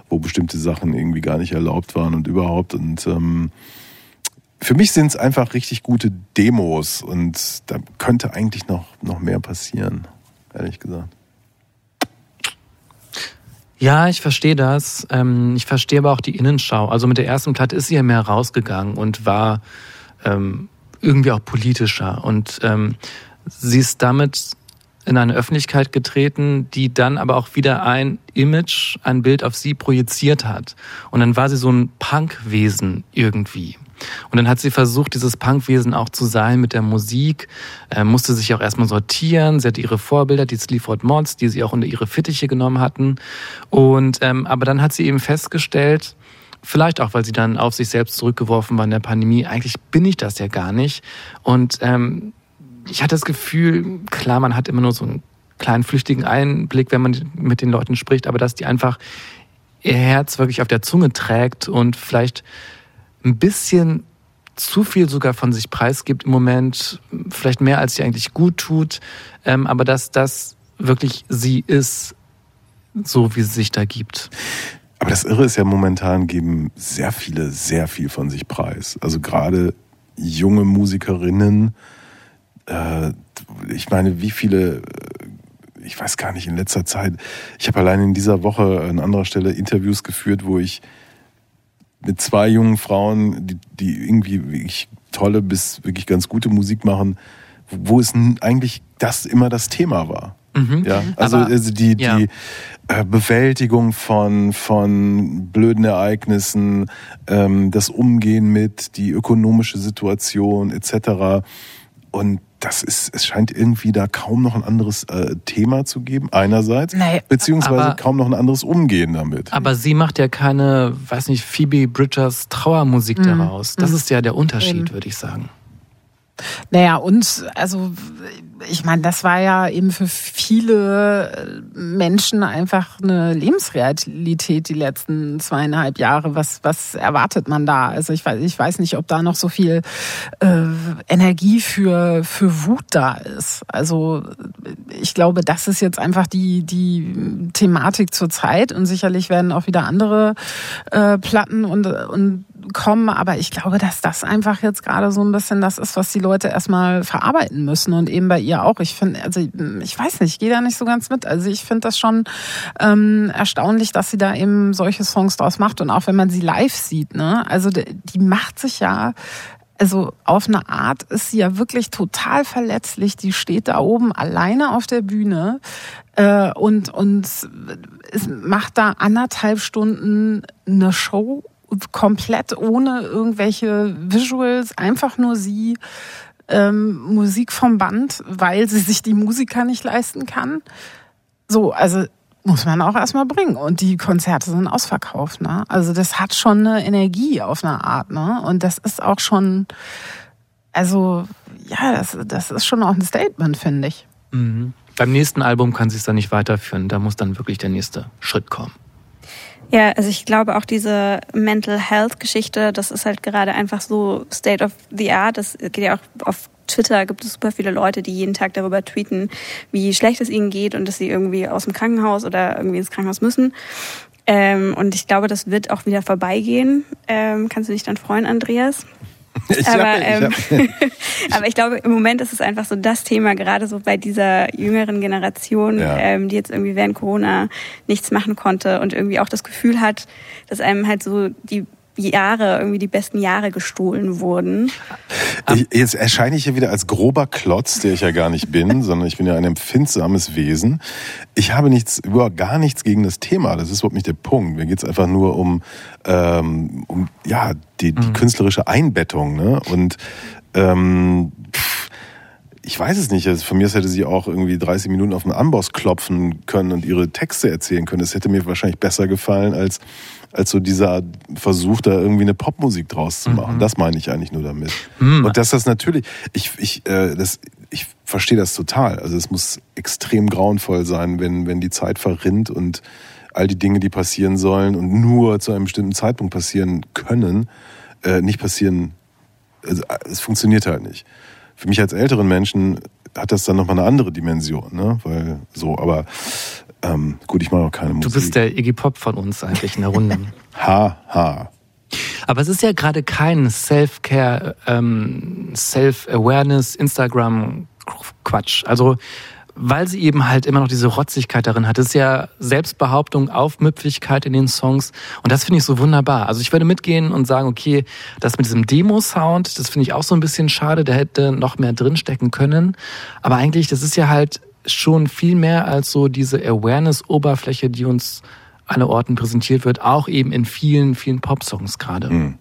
wo bestimmte Sachen irgendwie gar nicht erlaubt waren und überhaupt. Und ähm, für mich sind es einfach richtig gute Demos und da könnte eigentlich noch, noch mehr passieren, ehrlich gesagt. Ja, ich verstehe das. Ähm, ich verstehe aber auch die Innenschau. Also mit der ersten Platte ist sie ja mehr rausgegangen und war ähm, irgendwie auch politischer. Und ähm, sie ist damit in eine Öffentlichkeit getreten, die dann aber auch wieder ein Image, ein Bild auf sie projiziert hat. Und dann war sie so ein Punkwesen irgendwie. Und dann hat sie versucht, dieses Punkwesen auch zu sein mit der Musik, äh, musste sich auch erstmal sortieren. Sie hatte ihre Vorbilder, die Sleaford Mods, die sie auch unter ihre Fittiche genommen hatten. Und ähm, aber dann hat sie eben festgestellt, vielleicht auch, weil sie dann auf sich selbst zurückgeworfen war in der Pandemie, eigentlich bin ich das ja gar nicht. Und ähm, ich hatte das Gefühl, klar, man hat immer nur so einen kleinen flüchtigen Einblick, wenn man mit den Leuten spricht, aber dass die einfach ihr Herz wirklich auf der Zunge trägt und vielleicht ein bisschen zu viel sogar von sich preisgibt im Moment, vielleicht mehr als sie eigentlich gut tut, ähm, aber dass das wirklich sie ist, so wie sie sich da gibt. Aber das Irre ist ja momentan geben sehr viele sehr viel von sich preis. Also gerade junge Musikerinnen, äh, ich meine, wie viele, äh, ich weiß gar nicht, in letzter Zeit, ich habe allein in dieser Woche an anderer Stelle Interviews geführt, wo ich mit zwei jungen Frauen, die, die irgendwie wirklich tolle bis wirklich ganz gute Musik machen, wo es eigentlich das immer das Thema war. Ja, also, Aber- also die, ja. die äh, Bewältigung von, von blöden Ereignissen, ähm, das Umgehen mit, die ökonomische Situation etc. Und das ist, es scheint irgendwie da kaum noch ein anderes äh, Thema zu geben, einerseits, Nee, beziehungsweise aber- kaum noch ein anderes Umgehen damit. Aber sie macht ja keine, weiß nicht, Phoebe Bridgers Trauermusik daraus. Das ist ja der Unterschied, würde ich sagen. Naja, und also ich meine, das war ja eben für viele Menschen einfach eine Lebensrealität die letzten zweieinhalb Jahre. Was, was erwartet man da? Also ich weiß, ich weiß nicht, ob da noch so viel äh, Energie für, für Wut da ist. Also ich glaube, das ist jetzt einfach die, die Thematik zur Zeit und sicherlich werden auch wieder andere äh, Platten und, und kommen, aber ich glaube, dass das einfach jetzt gerade so ein bisschen das ist, was die Leute erstmal verarbeiten müssen und eben bei ihr auch. Ich finde, also ich weiß nicht, ich gehe da nicht so ganz mit. Also ich finde das schon ähm, erstaunlich, dass sie da eben solche Songs draus macht und auch wenn man sie live sieht, ne, also die, die macht sich ja also auf eine Art ist sie ja wirklich total verletzlich. Die steht da oben alleine auf der Bühne äh, und, und es macht da anderthalb Stunden eine Show komplett ohne irgendwelche Visuals, einfach nur sie, ähm, Musik vom Band, weil sie sich die Musiker nicht leisten kann. So, also muss man auch erstmal bringen. Und die Konzerte sind ausverkauft, ne? Also das hat schon eine Energie auf eine Art, ne? Und das ist auch schon, also ja, das, das ist schon auch ein Statement, finde ich. Mhm. Beim nächsten Album kann sie es dann nicht weiterführen. Da muss dann wirklich der nächste Schritt kommen. Ja, also ich glaube auch diese Mental Health Geschichte, das ist halt gerade einfach so State of the Art. Das geht ja auch auf Twitter gibt es super viele Leute, die jeden Tag darüber tweeten, wie schlecht es ihnen geht und dass sie irgendwie aus dem Krankenhaus oder irgendwie ins Krankenhaus müssen. Ähm, und ich glaube, das wird auch wieder vorbeigehen. Ähm, kannst du dich dann freuen, Andreas? Ich aber, hab- ich ähm, hab- aber ich glaube, im Moment ist es einfach so das Thema, gerade so bei dieser jüngeren Generation, Ja. ähm, die jetzt irgendwie während Corona nichts machen konnte und irgendwie auch das Gefühl hat, dass einem halt so die Jahre, irgendwie die besten Jahre gestohlen wurden. Ich, jetzt erscheine ich hier wieder als grober Klotz, der ich ja gar nicht bin, sondern ich bin ja ein empfindsames Wesen. Ich habe nichts, überhaupt gar nichts gegen das Thema. Das ist überhaupt nicht der Punkt. Mir geht es einfach nur um, ähm, um ja, die, die künstlerische Einbettung. Ne? Und ähm, pff, ich weiß es nicht. Also von mir aus hätte sie auch irgendwie 30 Minuten auf den Amboss klopfen können und ihre Texte erzählen können. Das hätte mir wahrscheinlich besser gefallen als, als so dieser Versuch, da irgendwie eine Popmusik draus zu machen. Das meine ich eigentlich nur damit. Und dass das natürlich, ich, ich, äh, das, ich verstehe das total. Also es muss extrem grauenvoll sein, wenn, wenn die Zeit verrinnt und all die Dinge, die passieren sollen und nur zu einem bestimmten Zeitpunkt passieren können, äh, nicht passieren. Also, äh, es funktioniert halt nicht. Für mich als älteren Menschen hat das dann nochmal eine andere Dimension, ne? Weil so, aber ähm, gut, ich mache auch keine Du Musik. bist der Iggy Pop von uns eigentlich in der Runde. Ha, ha. Aber es ist ja gerade kein Self-Care, ähm, Self-Awareness, Instagram-Quatsch. Also, weil sie eben halt immer noch diese Rotzigkeit darin hat. Es ist ja Selbstbehauptung, Aufmüpfigkeit in den Songs. Und das finde ich so wunderbar. Also ich würde mitgehen und sagen, okay, das mit diesem Demo-Sound, das finde ich auch so ein bisschen schade. Da hätte noch mehr drinstecken können. Aber eigentlich, das ist ja halt schon viel mehr als so diese Awareness-Oberfläche, die uns alle Orten präsentiert wird, auch eben in vielen, vielen Pop-Songs gerade.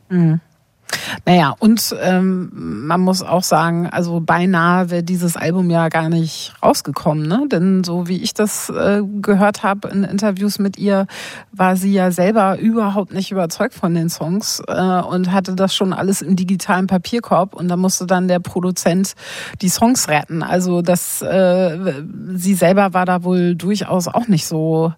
Naja, und ähm, man muss auch sagen, also beinahe wäre dieses Album ja gar nicht rausgekommen, ne? Denn so wie ich das äh, gehört habe in Interviews mit ihr, war sie ja selber überhaupt nicht überzeugt von den Songs äh, und hatte das schon alles im digitalen Papierkorb und da musste dann der Produzent die Songs retten. Also das, äh, sie selber war da wohl durchaus auch nicht so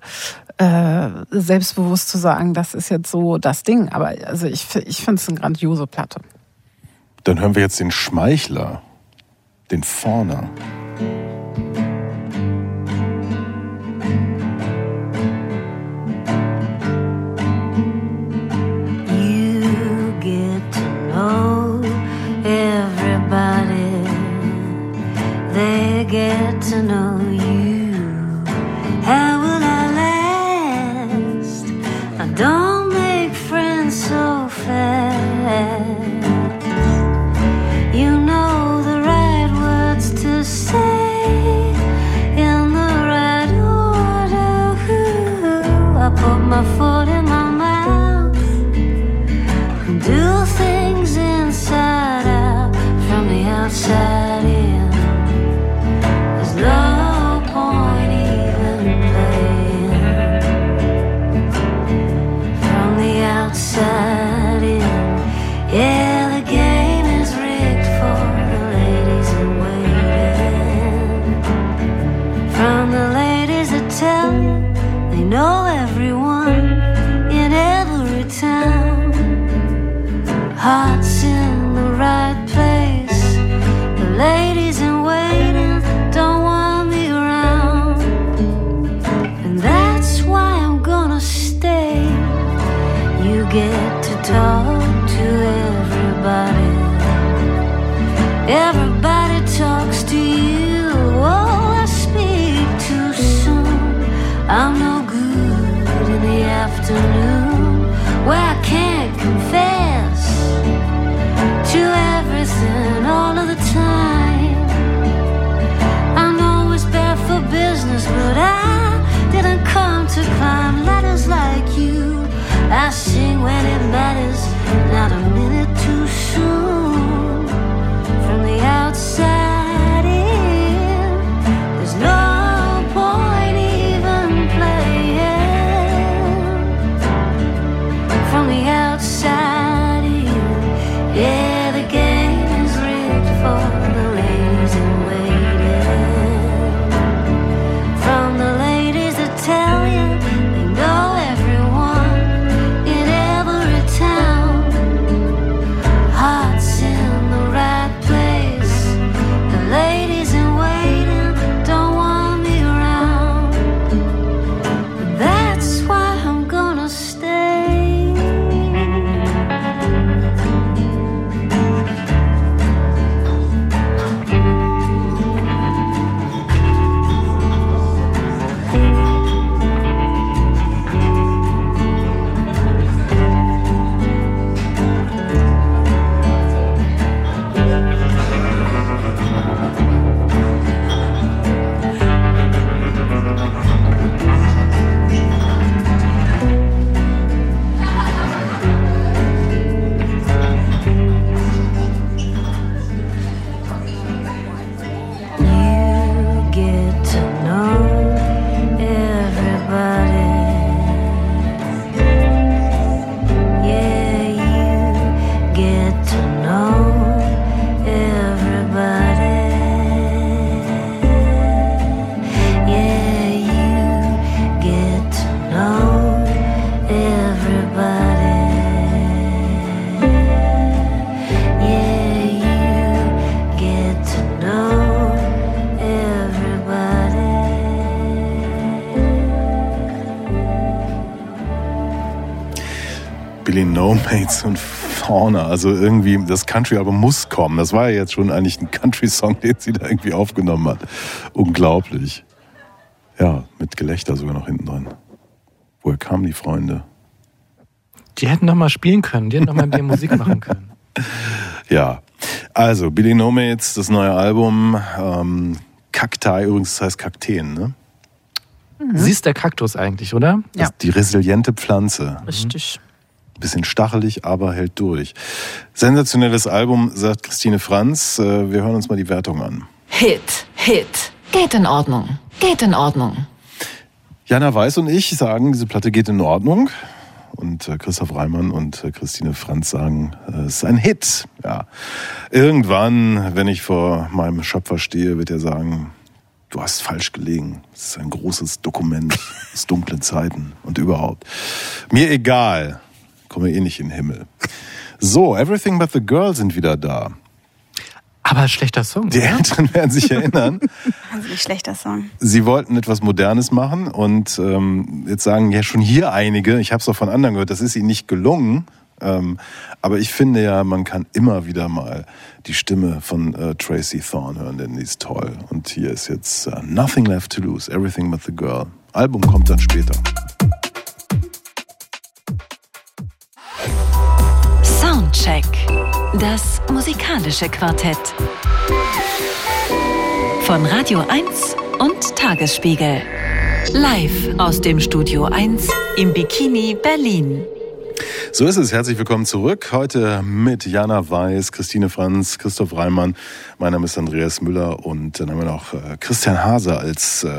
äh, selbstbewusst zu sagen, das ist jetzt so das Ding. Aber also ich, ich finde es eine grandiose Platte. Dann hören wir jetzt den Schmeichler, den Fauner. You get to know everybody. They get to know you. How so Billy No Mates und Fauna. Also irgendwie, das Country-Album muss kommen. Das war ja jetzt schon eigentlich ein Country-Song, den sie da irgendwie aufgenommen hat. Unglaublich. Ja, mit Gelächter sogar noch hinten dran. Woher kamen die Freunde? Die hätten noch mal spielen können, die hätten noch mal mehr Musik machen können. Ja, also Billy No Mates, das neue Album. Ähm, Cacti, übrigens, das heißt Kakteen, ne? Sie ist der Kaktus eigentlich, oder? Ja. Das, die resiliente Pflanze. Richtig. Bisschen stachelig, aber hält durch. Sensationelles Album, sagt Christine Franz. Äh, Wir hören uns mal die Wertung an. Hit, Hit. Geht in Ordnung. Geht in Ordnung. Jana Weiß und ich sagen, diese Platte geht in Ordnung. Und äh, Christoph Reimann und äh, Christine Franz sagen, es ist ein Hit. Ja. Irgendwann, wenn ich vor meinem Schöpfer stehe, wird er sagen, du hast falsch gelegen. Es ist ein großes Dokument aus dunklen Zeiten und überhaupt. Mir egal. Komme eh nicht in den Himmel. So, Everything But the Girl sind wieder da. Aber schlechter Song. Die? Älteren werden sich erinnern. Wahnsinnig schlechter Song. Sie wollten etwas Modernes machen und ähm, jetzt sagen ja schon hier einige, ich habe es auch von anderen gehört, das ist ihnen nicht gelungen. Ähm, aber ich finde ja, man kann immer wieder mal die Stimme von äh, Tracy Thorn hören, denn die ist toll. Und hier ist jetzt äh, Nothing Left to Lose, Everything But the Girl. Album kommt dann später. Soundcheck. Das musikalische Quartett. Von Radio 1 und Tagesspiegel. Live aus dem Studio 1 im Bikini Berlin. So ist es. Herzlich willkommen zurück. Heute mit Jana Weiß, Christine Franz, Christoph Reimann. Mein Name ist Andreas Müller und dann haben wir noch äh, Christian Hase als äh,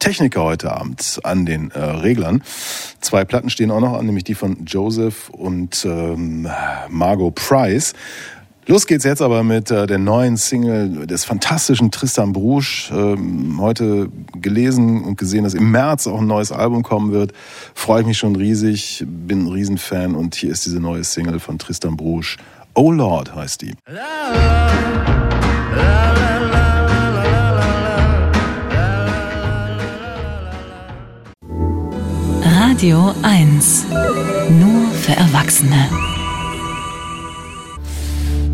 Techniker heute Abend an den äh, Reglern. Zwei Platten stehen auch noch an, nämlich die von Joseph und ähm, Margot Price. Los geht's jetzt aber mit äh, der neuen Single des fantastischen Tristan Brusch. Ähm, heute gelesen und gesehen, dass im März auch ein neues Album kommen wird. Freue ich mich schon riesig, bin ein Riesenfan und hier ist diese neue Single von Tristan Brusch. Oh Lord heißt die. Radio 1. Nur für Erwachsene.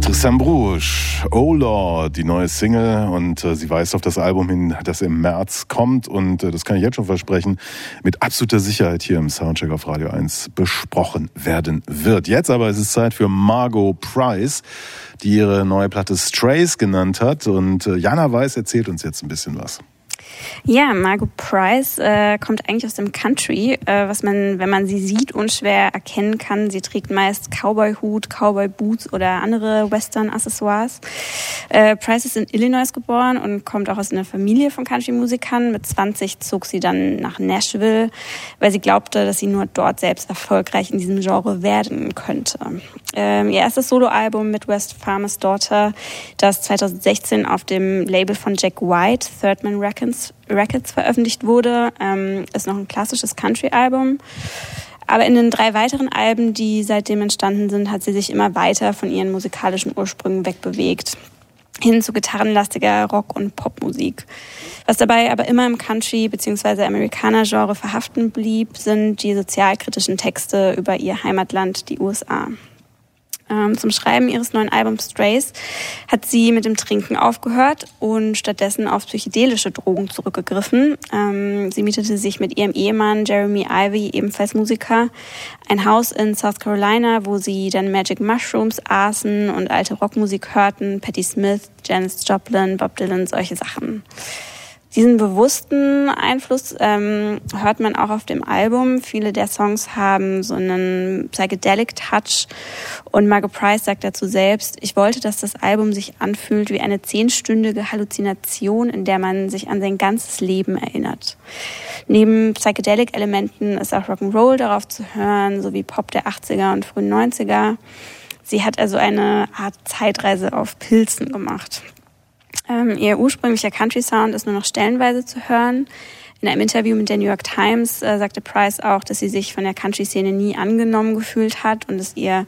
Tristan Brusch, Oh Lord, die neue Single und äh, sie weist auf das Album hin, das im März kommt und äh, das kann ich jetzt schon versprechen, mit absoluter Sicherheit hier im Soundcheck auf Radio 1 besprochen werden wird. Jetzt aber ist es Zeit für Margot Price, die ihre neue Platte Strays genannt hat und äh, Jana Weiß erzählt uns jetzt ein bisschen was. Ja, Margot Price äh, kommt eigentlich aus dem Country, äh, was man, wenn man sie sieht, unschwer erkennen kann. Sie trägt meist Cowboy-Hut, Cowboy-Boots oder andere Western-Accessoires. Äh, Price ist in Illinois geboren und kommt auch aus einer Familie von Country-Musikern. Mit 20 zog sie dann nach Nashville, weil sie glaubte, dass sie nur dort selbst erfolgreich in diesem Genre werden könnte. Ähm, ihr erstes Soloalbum Midwest Farmer's Daughter, das 2016 auf dem Label von Jack White, Third Man Records, Records veröffentlicht wurde, ähm, ist noch ein klassisches Country-Album. Aber in den drei weiteren Alben, die seitdem entstanden sind, hat sie sich immer weiter von ihren musikalischen Ursprüngen wegbewegt. Hin zu gitarrenlastiger Rock- und Popmusik. Was dabei aber immer im Country- bzw. Amerikaner-Genre verhaften blieb, sind die sozialkritischen Texte über ihr Heimatland, die USA. Ähm, zum Schreiben ihres neuen Albums Strays hat sie mit dem Trinken aufgehört und stattdessen auf psychedelische Drogen zurückgegriffen. Ähm, sie mietete sich mit ihrem Ehemann Jeremy Ivy, ebenfalls Musiker, ein Haus in South Carolina, wo sie dann Magic Mushrooms aßen und alte Rockmusik hörten, Patti Smith, Janis Joplin, Bob Dylan, solche Sachen. Diesen bewussten Einfluss ähm, hört man auch auf dem Album. Viele der Songs haben so einen psychedelic Touch und Margot Price sagt dazu selbst, ich wollte, dass das Album sich anfühlt wie eine zehnstündige Halluzination, in der man sich an sein ganzes Leben erinnert. Neben Psychedelic-Elementen ist auch Rock'n'Roll darauf zu hören, sowie Pop der 80er und frühen 90er. Sie hat also eine Art Zeitreise auf Pilzen gemacht. Ähm, ihr ursprünglicher Country-Sound ist nur noch stellenweise zu hören. In einem Interview mit der New York Times äh, sagte Price auch, dass sie sich von der Country-Szene nie angenommen gefühlt hat und es ihr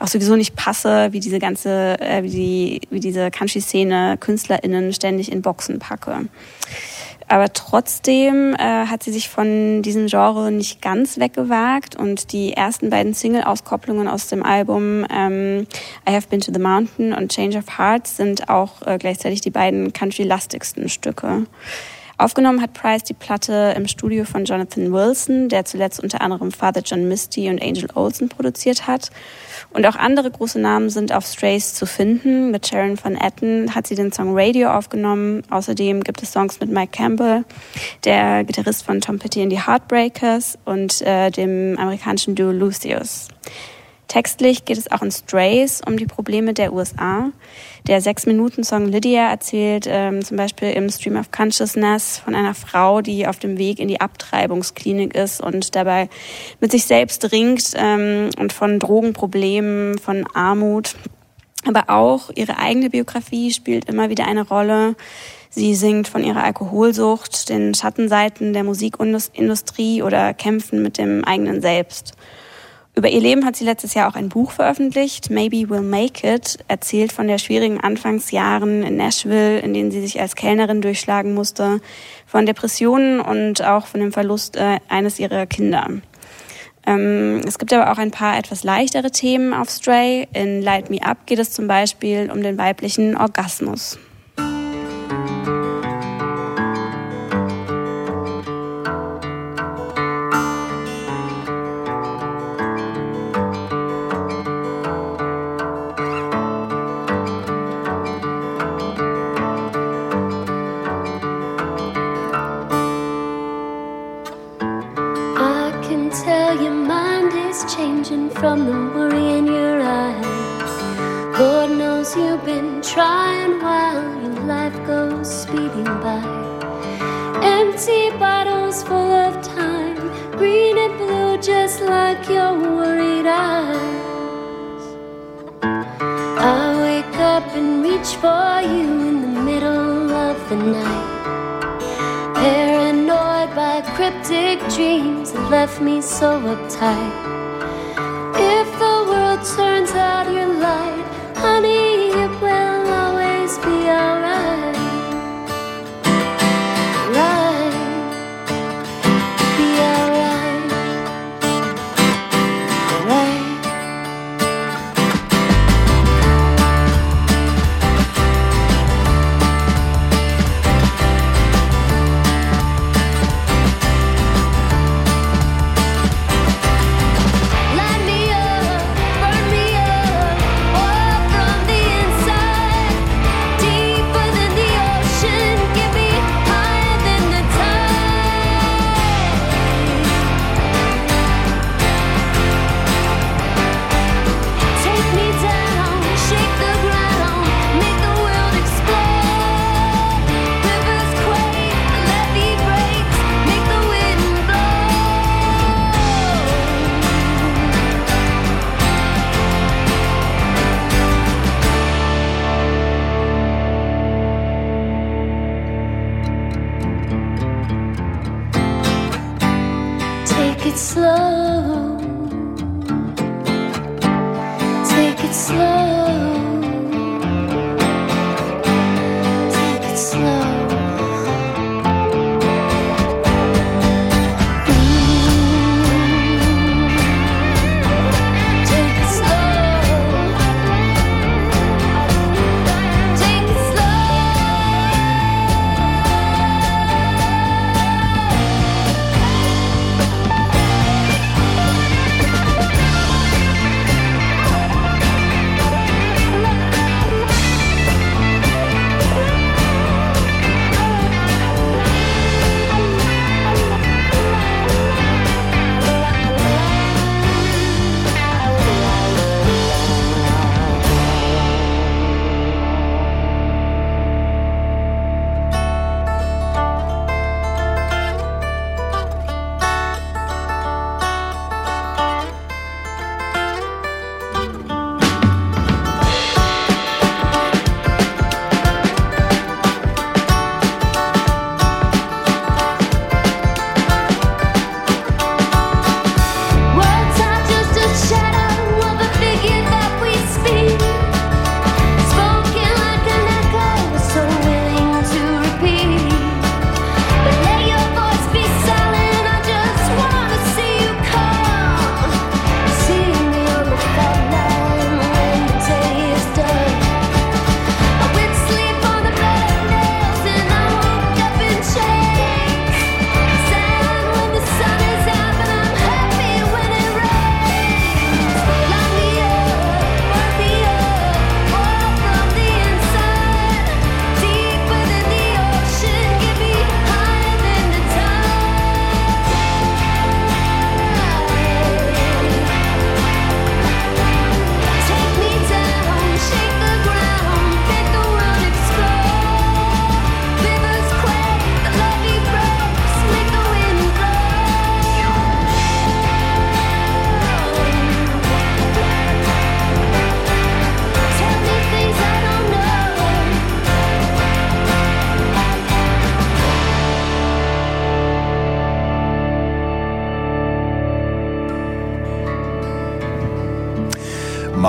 auch sowieso nicht passe, wie diese ganze, äh, wie, die, wie diese Country-Szene KünstlerInnen ständig in Boxen packe. Aber trotzdem äh, hat sie sich von diesem Genre nicht ganz weggewagt und die ersten beiden Single-Auskopplungen aus dem Album ähm, I Have Been to the Mountain und Change of Hearts sind auch äh, gleichzeitig die beiden country-lastigsten Stücke. Aufgenommen hat Price die Platte im Studio von Jonathan Wilson, der zuletzt unter anderem Father John Misty und Angel Olsen produziert hat. Und auch andere große Namen sind auf Strays zu finden. Mit Sharon Van Etten hat sie den Song Radio aufgenommen. Außerdem gibt es Songs mit Mike Campbell, der Gitarrist von Tom Petty and the Heartbreakers und äh, dem amerikanischen Duo Lucius. Textlich geht es auch in Strays um die Probleme der USA. Der Sechs-Minuten-Song Lydia erzählt ähm, zum Beispiel im Stream of Consciousness von einer Frau, die auf dem Weg in die Abtreibungsklinik ist und dabei mit sich selbst ringt ähm, und von Drogenproblemen, von Armut. Aber auch ihre eigene Biografie spielt immer wieder eine Rolle. Sie singt von ihrer Alkoholsucht, den Schattenseiten der Musikindustrie oder Kämpfen mit dem eigenen Selbst. Über ihr Leben hat sie letztes Jahr auch ein Buch veröffentlicht, Maybe We'll Make It, erzählt von der schwierigen Anfangsjahren in Nashville, in denen sie sich als Kellnerin durchschlagen musste, von Depressionen und auch von dem Verlust äh, eines ihrer Kinder. Ähm, es gibt aber auch ein paar etwas leichtere Themen auf Stray. In Light Me Up geht es zum Beispiel um den weiblichen Orgasmus. From the worry in your eyes. Lord knows you've been trying while your life goes speeding by. Empty bottles full of time, green and blue, just like your worried eyes. I wake up and reach for you in the middle of the night. Paranoid by cryptic dreams that left me so uptight. Out your light, honey,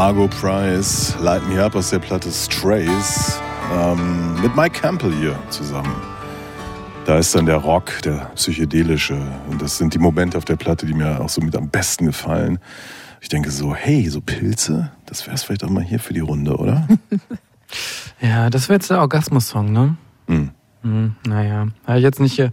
Margot Price, Light Me Up aus der Platte Strays, ähm, mit Mike Campbell hier zusammen. Da ist dann der Rock, der psychedelische. Und das sind die Momente auf der Platte, die mir auch so mit am besten gefallen. Ich denke so, hey, so Pilze, das wäre es vielleicht auch mal hier für die Runde, oder? Ja, das wäre jetzt der Orgasmus-Song, ne? Hm. Hm, naja, habe ich jetzt nicht hier.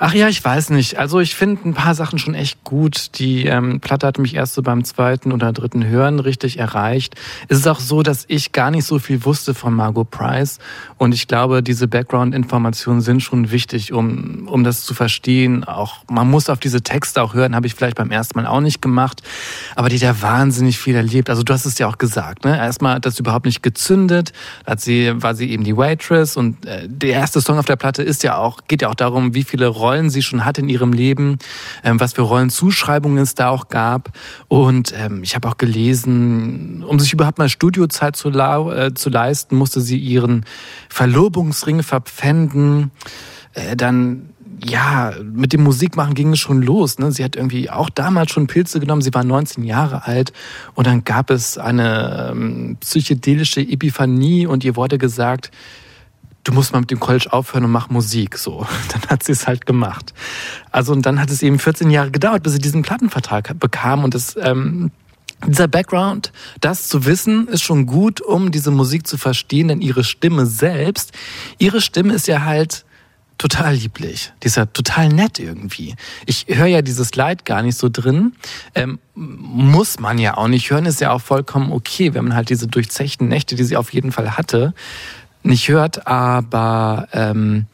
Ach ja, ich weiß nicht. Also ich finde ein paar Sachen schon echt gut. Die ähm, Platte hat mich erst so beim zweiten oder dritten Hören richtig erreicht. Es ist auch so, dass ich gar nicht so viel wusste von Margot Price. Und ich glaube, diese Background-Informationen sind schon wichtig, um, um das zu verstehen. Auch man muss auf diese Texte auch hören, habe ich vielleicht beim ersten Mal auch nicht gemacht. Aber die hat ja wahnsinnig viel erlebt. Also du hast es ja auch gesagt, ne? Erstmal hat das überhaupt nicht gezündet. Da hat sie, war sie eben die Waitress und äh, der erste Song auf der Platte ist ja auch, geht ja auch darum, wie viele Rollen sie schon hat in ihrem Leben, ähm, was für Rollenzuschreibungen es da auch gab. Und ähm, ich habe auch gelesen, um sich überhaupt mal Studiozeit zu, äh, zu leisten, musste sie ihren Verlobungsring verpfänden. Äh, dann ja, mit dem Musikmachen ging es schon los. Ne? Sie hat irgendwie auch damals schon Pilze genommen. Sie war 19 Jahre alt und dann gab es eine ähm, psychedelische Epiphanie und ihr wurde gesagt, du musst mal mit dem College aufhören und mach Musik. So, dann hat sie es halt gemacht. Also und dann hat es eben 14 Jahre gedauert, bis sie diesen Plattenvertrag bekam und das ähm, dieser Background, das zu wissen, ist schon gut, um diese Musik zu verstehen, denn ihre Stimme selbst, ihre Stimme ist ja halt total lieblich. Die ist ja total nett irgendwie. Ich höre ja dieses Leid gar nicht so drin. Ähm, muss man ja auch nicht hören, ist ja auch vollkommen okay, wenn man halt diese durchzechten Nächte, die sie auf jeden Fall hatte, nicht hört. Aber ähm,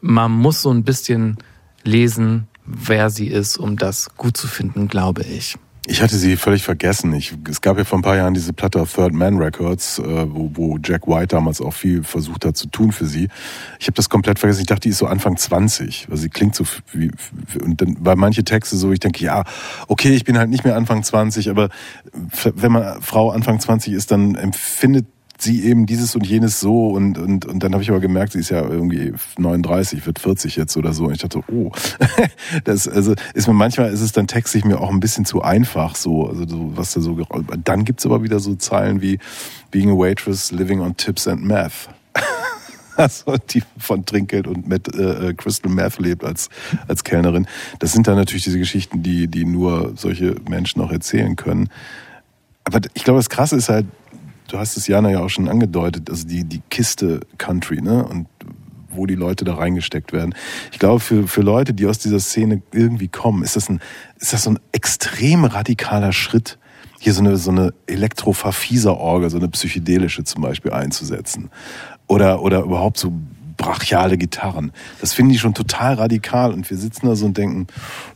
man muss so ein bisschen lesen, wer sie ist, um das gut zu finden, glaube ich. Ich hatte sie völlig vergessen. Ich, es gab ja vor ein paar Jahren diese Platte auf Third Man Records, äh, wo, wo Jack White damals auch viel versucht hat zu tun für sie. Ich habe das komplett vergessen. Ich dachte, die ist so Anfang 20. Also sie klingt so wie und dann bei manche Texte so, ich denke, ja, okay, ich bin halt nicht mehr Anfang 20, aber wenn man Frau Anfang 20 ist, dann empfindet sie eben dieses und jenes so und, und, und dann habe ich aber gemerkt, sie ist ja irgendwie 39, wird 40 jetzt oder so. Und ich dachte, oh, das also ist mir manchmal ist es dann textlich mir auch ein bisschen zu einfach so, also so, was da so dann gibt's aber wieder so Zeilen wie being a waitress, living on tips and math. Also die von Trinkgeld und mit äh, Crystal Meth lebt als als Kellnerin. Das sind dann natürlich diese Geschichten, die die nur solche Menschen auch erzählen können. Aber ich glaube, das Krasse ist halt, du hast es Jana ja auch schon angedeutet, also die, die Kiste Country, ne? Und wo die Leute da reingesteckt werden. Ich glaube, für, für Leute, die aus dieser Szene irgendwie kommen, ist das ein, ist das so ein extrem radikaler Schritt, hier so eine, so eine Elektroverfieser-Orgel, so eine psychedelische zum Beispiel einzusetzen. Oder, oder überhaupt so brachiale Gitarren. Das finde ich schon total radikal und wir sitzen da so und denken,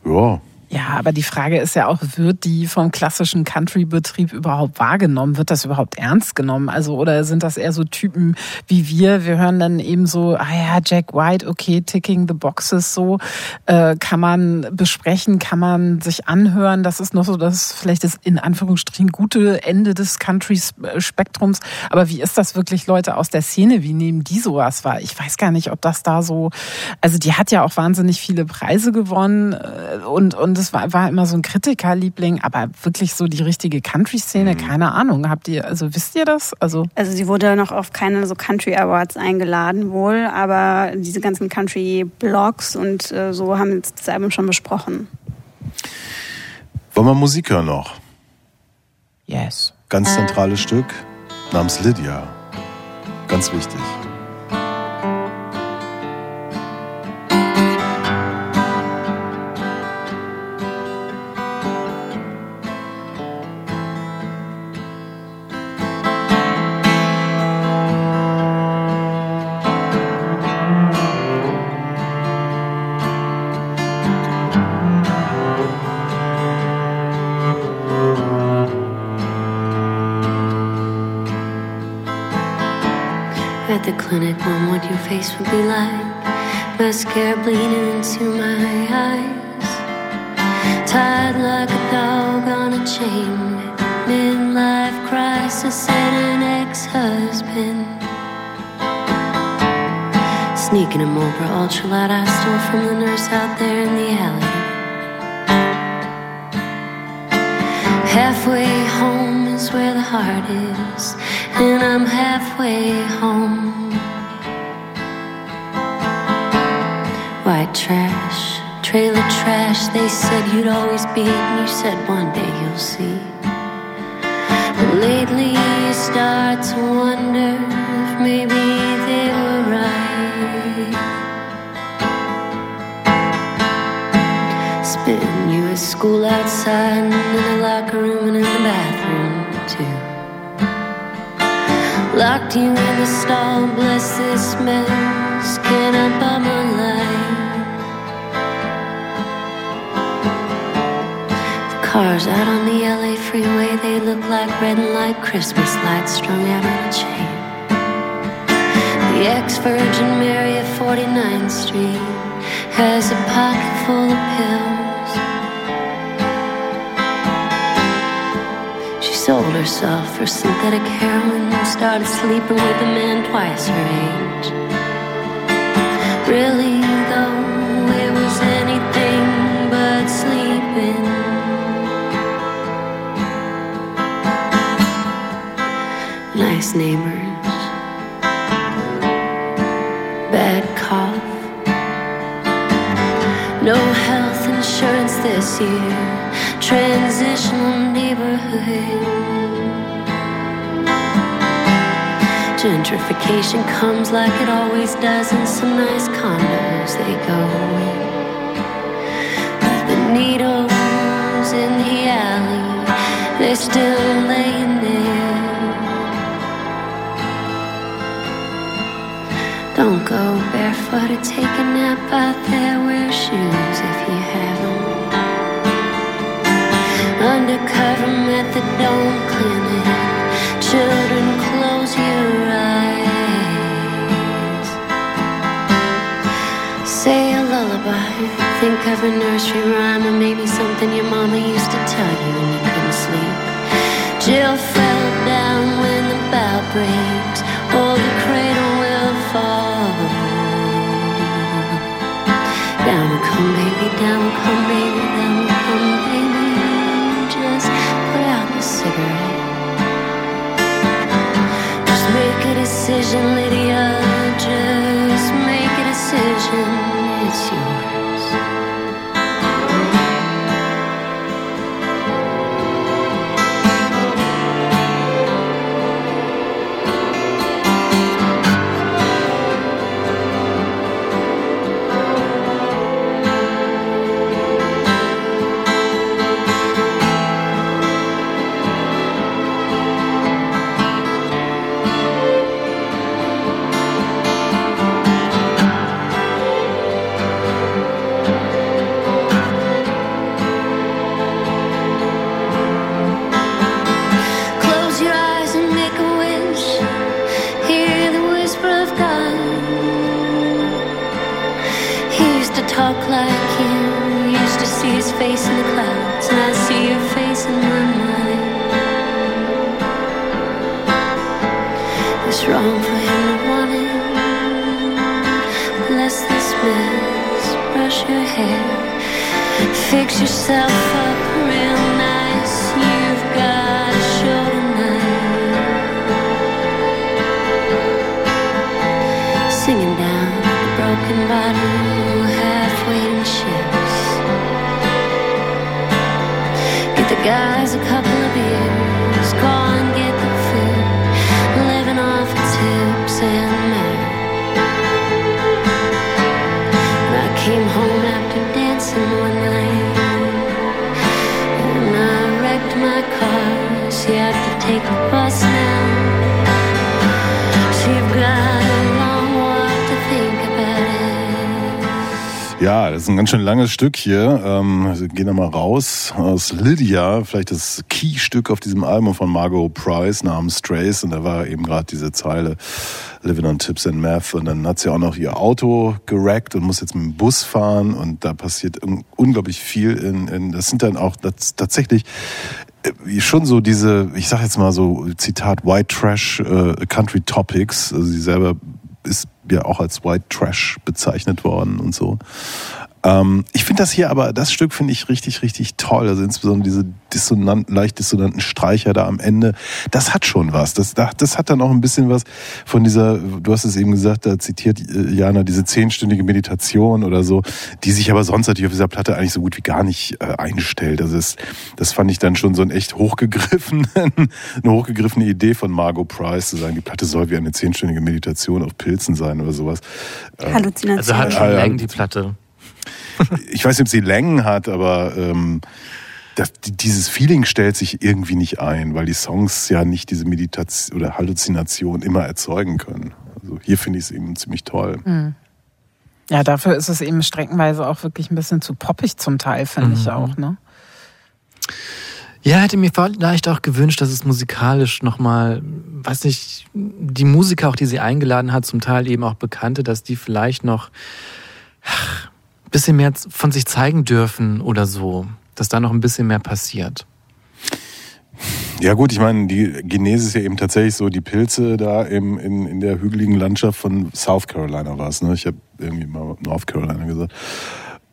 ja, Ja, aber die Frage ist ja auch, wird die vom klassischen Country-Betrieb überhaupt wahrgenommen? Wird das überhaupt ernst genommen? Also, oder sind das eher so Typen wie wir? Wir hören dann eben so, ah ja, Jack White, okay, ticking the boxes, so, äh, kann man besprechen, kann man sich anhören. Das ist noch so das, vielleicht das in Anführungsstrichen gute Ende des Country-Spektrums. Aber wie ist das wirklich Leute aus der Szene? Wie nehmen die sowas wahr? Ich weiß gar nicht, ob das da so, also die hat ja auch wahnsinnig viele Preise gewonnen äh, und, und es war, war immer so ein Kritikerliebling, aber wirklich so die richtige Country-Szene, keine Ahnung. Habt ihr, also wisst ihr das? Also, Also sie wurde noch auf keine so Country Awards eingeladen wohl, aber diese ganzen Country-Blogs und äh, so haben jetzt das Album schon besprochen. wollen wir Musik hören noch? yes. Ganz zentrales Stück namens Lydia. Ganz wichtig. Face would be like. Mascara bleeding into my eyes. Tied like a dog on a chain. Midlife crisis and an ex husband. Sneaking a Marlboro ultralight I stole from the nurse out there in the alley. Halfway home is where the heart is, and I'm halfway home. White trash, trailer trash. They said you'd always be, and you said one day you'll see. But lately you start to wonder if maybe they were right. Spin you at school outside and in the locker room and in the bathroom too. Locked you in the stall, bless this mess. Can I bum my light? Cars out on the LA freeway, they look like red and light Christmas lights strung out on a chain. The ex Virgin Mary at 49th Street has a pocket full of pills. She sold herself for synthetic heroin and started sleeping with a man twice her age. Really, Nice neighbors, bad cough. No health insurance this year. Transitional neighborhood. Gentrification comes like it always does in some nice condos they go. With the needles in the alley, they're still laying barefoot or take a nap out there. Wear shoes if you have them. Undercover methadone clinic. Children, close your eyes. Say a lullaby. Think of a nursery rhyme or maybe something your mama used to tell you when you couldn't sleep. Jill fell down when the bow breaks. Oh, baby, down come baby, down come baby. Just put out the cigarette. Just make a decision, Lydia. Just make a decision. It's yours. And I see your face in my mind. It's wrong for him to want it. Bless this mess. Brush your hair. Fix yourself up Ja, das ist ein ganz schön langes Stück hier. Ähm, wir gehen da mal raus aus Lydia, vielleicht das Key-Stück auf diesem Album von Margot Price namens Strays. Und da war eben gerade diese Zeile Living on Tips and Math. Und dann hat sie auch noch ihr Auto gerackt und muss jetzt mit dem Bus fahren. Und da passiert un unglaublich viel. In, in, das sind dann auch das, tatsächlich schon so diese, ich sag jetzt mal so, Zitat, White Trash äh, Country Topics. Also sie selber ist ja auch als White Trash bezeichnet worden und so. Ähm, ich finde das hier aber, das Stück finde ich richtig, richtig toll. Also insbesondere diese dissonanten, leicht dissonanten Streicher da am Ende. Das hat schon was. Das, das hat dann auch ein bisschen was von dieser, du hast es eben gesagt, da zitiert äh, Jana, diese zehnstündige Meditation oder so, die sich aber sonst natürlich auf dieser Platte eigentlich so gut wie gar nicht äh, einstellt. Also das, das fand ich dann schon so ein echt hochgegriffenen, eine hochgegriffene Idee von Margot Price, zu sagen, die Platte soll wie eine zehnstündige Meditation auf Pilzen sein oder sowas. Halluzination. Also hat schon. Längen, die Platte. Ich weiß nicht, ob sie Längen hat, aber ähm, das, die- dieses Feeling stellt sich irgendwie nicht ein, weil die Songs ja nicht diese Meditation oder Halluzination immer erzeugen können. Also hier finde ich es eben ziemlich toll. Ja, dafür ist es eben streckenweise auch wirklich ein bisschen zu poppig zum Teil, finde ich Mhm. auch, ne? Ja, hätte mir vielleicht auch gewünscht, dass es musikalisch nochmal, weiß nicht, die Musiker, auch die sie eingeladen hat, zum Teil eben auch Bekannte, dass die vielleicht noch ach, bisschen mehr von sich zeigen dürfen oder so. Dass da noch ein bisschen mehr passiert. Ja gut, ich meine, die Genese ist ja eben tatsächlich so, die Pilze da im, in, in der hügeligen Landschaft von South Carolina war es. Ne? Ich habe irgendwie mal North Carolina gesagt.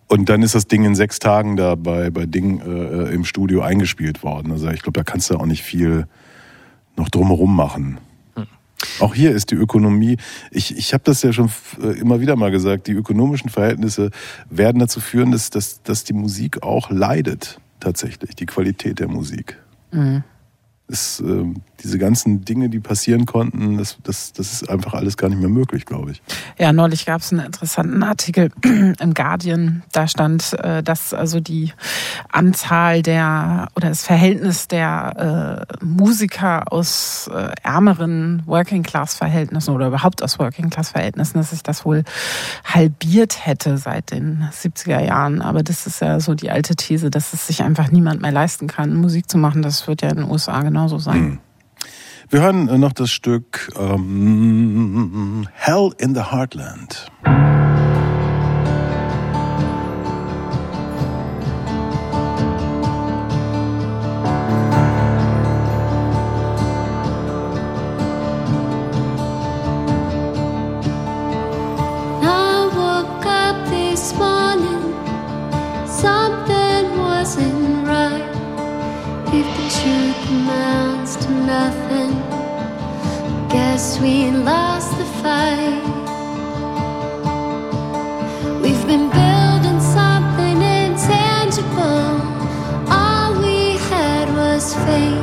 Und dann ist das Ding in sechs Tagen da bei, bei Ding äh, im Studio eingespielt worden. Also ich glaube, da kannst du auch nicht viel noch drumherum machen. Auch hier ist die Ökonomie, ich, ich habe das ja schon äh, immer wieder mal gesagt, die ökonomischen Verhältnisse werden dazu führen, dass, dass, dass die Musik auch leidet, tatsächlich, die Qualität der Musik. Ist, ähm, diese ganzen Dinge, die passieren konnten, das, das, das ist einfach alles gar nicht mehr möglich, glaube ich. Ja, neulich gab es einen interessanten Artikel im Guardian. Da stand, äh, dass also die Anzahl der oder das Verhältnis der äh, Musiker aus äh, ärmeren Working-Class-Verhältnissen oder überhaupt aus Working-Class-Verhältnissen, dass sich das wohl halbiert hätte seit den 70er Jahren. Aber das ist ja so die alte These, dass es sich einfach niemand mehr leisten kann, Musik zu machen. Das wird ja in den USA genauso sein. Wir hören äh, noch das Stück ähm, Hell in the Heartland. we lost the fight. We've been building something intangible. All we had was faith.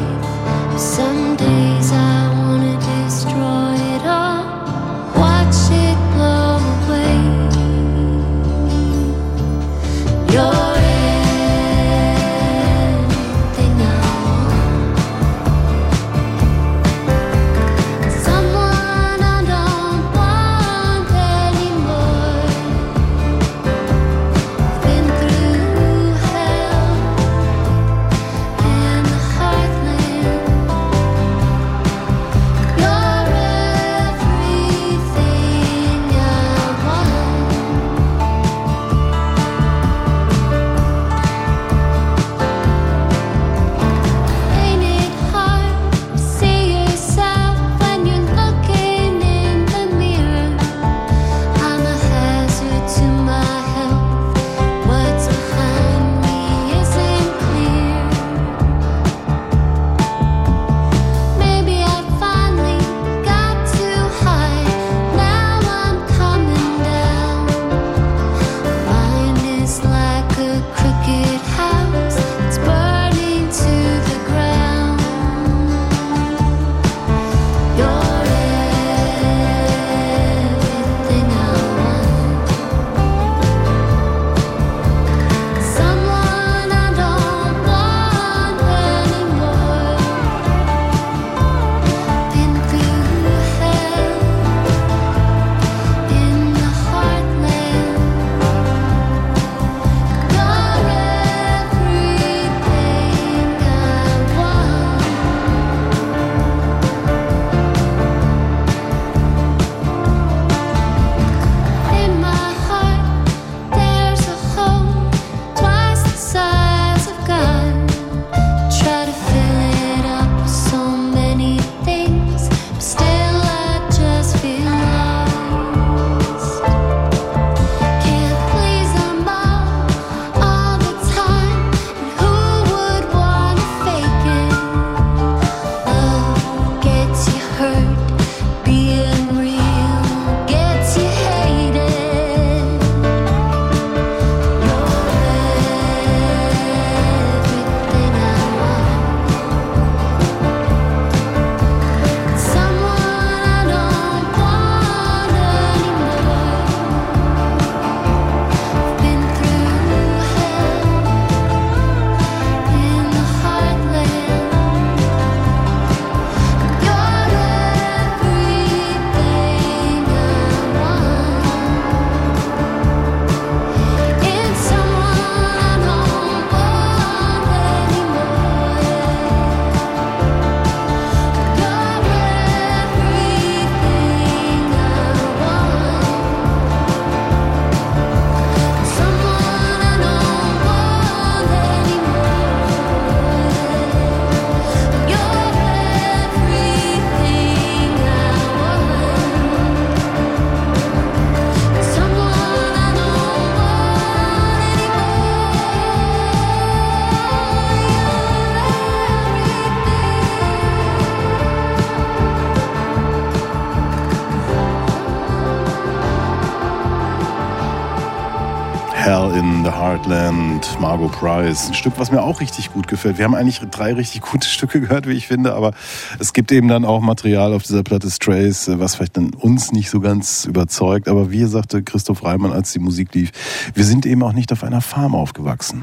Margot Price. Ein Stück, was mir auch richtig gut gefällt. Wir haben eigentlich drei richtig gute Stücke gehört, wie ich finde, aber es gibt eben dann auch Material auf dieser Platte Strays, was vielleicht dann uns nicht so ganz überzeugt. Aber wie sagte Christoph Reimann, als die Musik lief, wir sind eben auch nicht auf einer Farm aufgewachsen.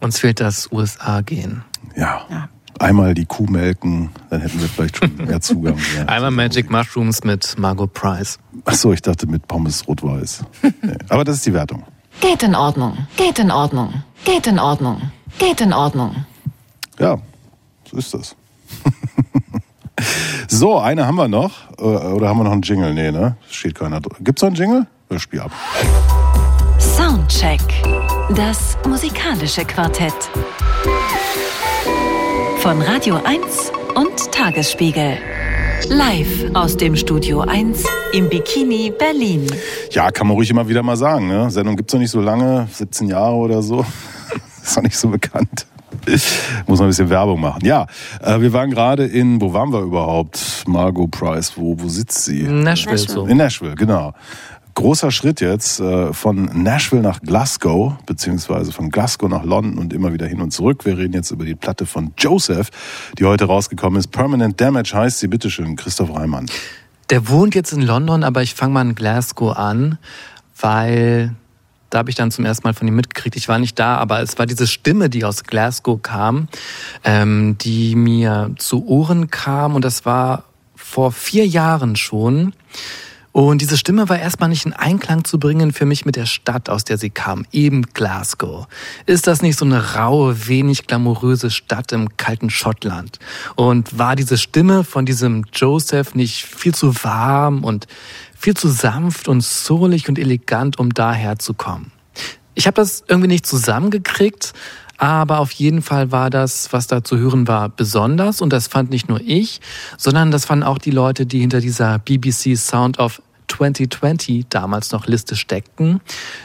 Uns fehlt das USA-Gehen. Ja. Ja. Einmal die Kuh melken, dann hätten wir vielleicht schon mehr Zugang. Ja. Einmal Magic Mushrooms mit Margot Price. Ach so, ich dachte mit Pommes rot-weiß. Nee. Aber das ist die Wertung. Geht in Ordnung. Geht in Ordnung. Geht in Ordnung. Geht in Ordnung. Ja, so ist das. so, eine haben wir noch. Äh, Oder haben wir noch einen Jingle? Nee, ne? Steht keiner drin. Gibt's noch einen Jingle? Das Spiel ab. Soundcheck. Das musikalische Quartett. Von Radio 1 und Tagesspiegel. Live aus dem Studio 1 im Bikini Berlin. Ja, kann man ruhig immer wieder mal sagen. Ne? Sendung gibt's noch nicht so lange, 17 Jahre oder so. ist noch nicht so bekannt. Muss man ein bisschen Werbung machen. Ja, äh, wir waren gerade in, wo waren wir überhaupt? Margot Price, wo, wo sitzt sie? Nashville, Nashville. In Nashville, genau. Großer Schritt jetzt äh, von Nashville nach Glasgow, beziehungsweise von Glasgow nach London und immer wieder hin und zurück. Wir reden jetzt über die Platte von Joseph, die heute rausgekommen ist. Permanent Damage heißt sie. Bitteschön, Christoph Reimann. Der wohnt jetzt in London, aber ich fange mal in Glasgow an, weil da habe ich dann zum ersten Mal von ihm mitgekriegt. Ich war nicht da, aber es war diese Stimme, die aus Glasgow kam, ähm, die mir zu Ohren kam und das war vor vier Jahren schon. Und diese Stimme war erstmal nicht in Einklang zu bringen für mich mit der Stadt, aus der sie kam, eben Glasgow. Ist das nicht so eine raue, wenig glamouröse Stadt im kalten Schottland? Und war diese Stimme von diesem Joseph nicht viel zu warm und viel zu sanft und soulig und elegant, um daher zu kommen? Ich habe das irgendwie nicht zusammengekriegt, aber auf jeden Fall war das, was da zu hören war, besonders. Und das fand nicht nur ich, sondern das fanden auch die Leute, die hinter dieser BBC Sound of 2020 damals noch Liste steckten.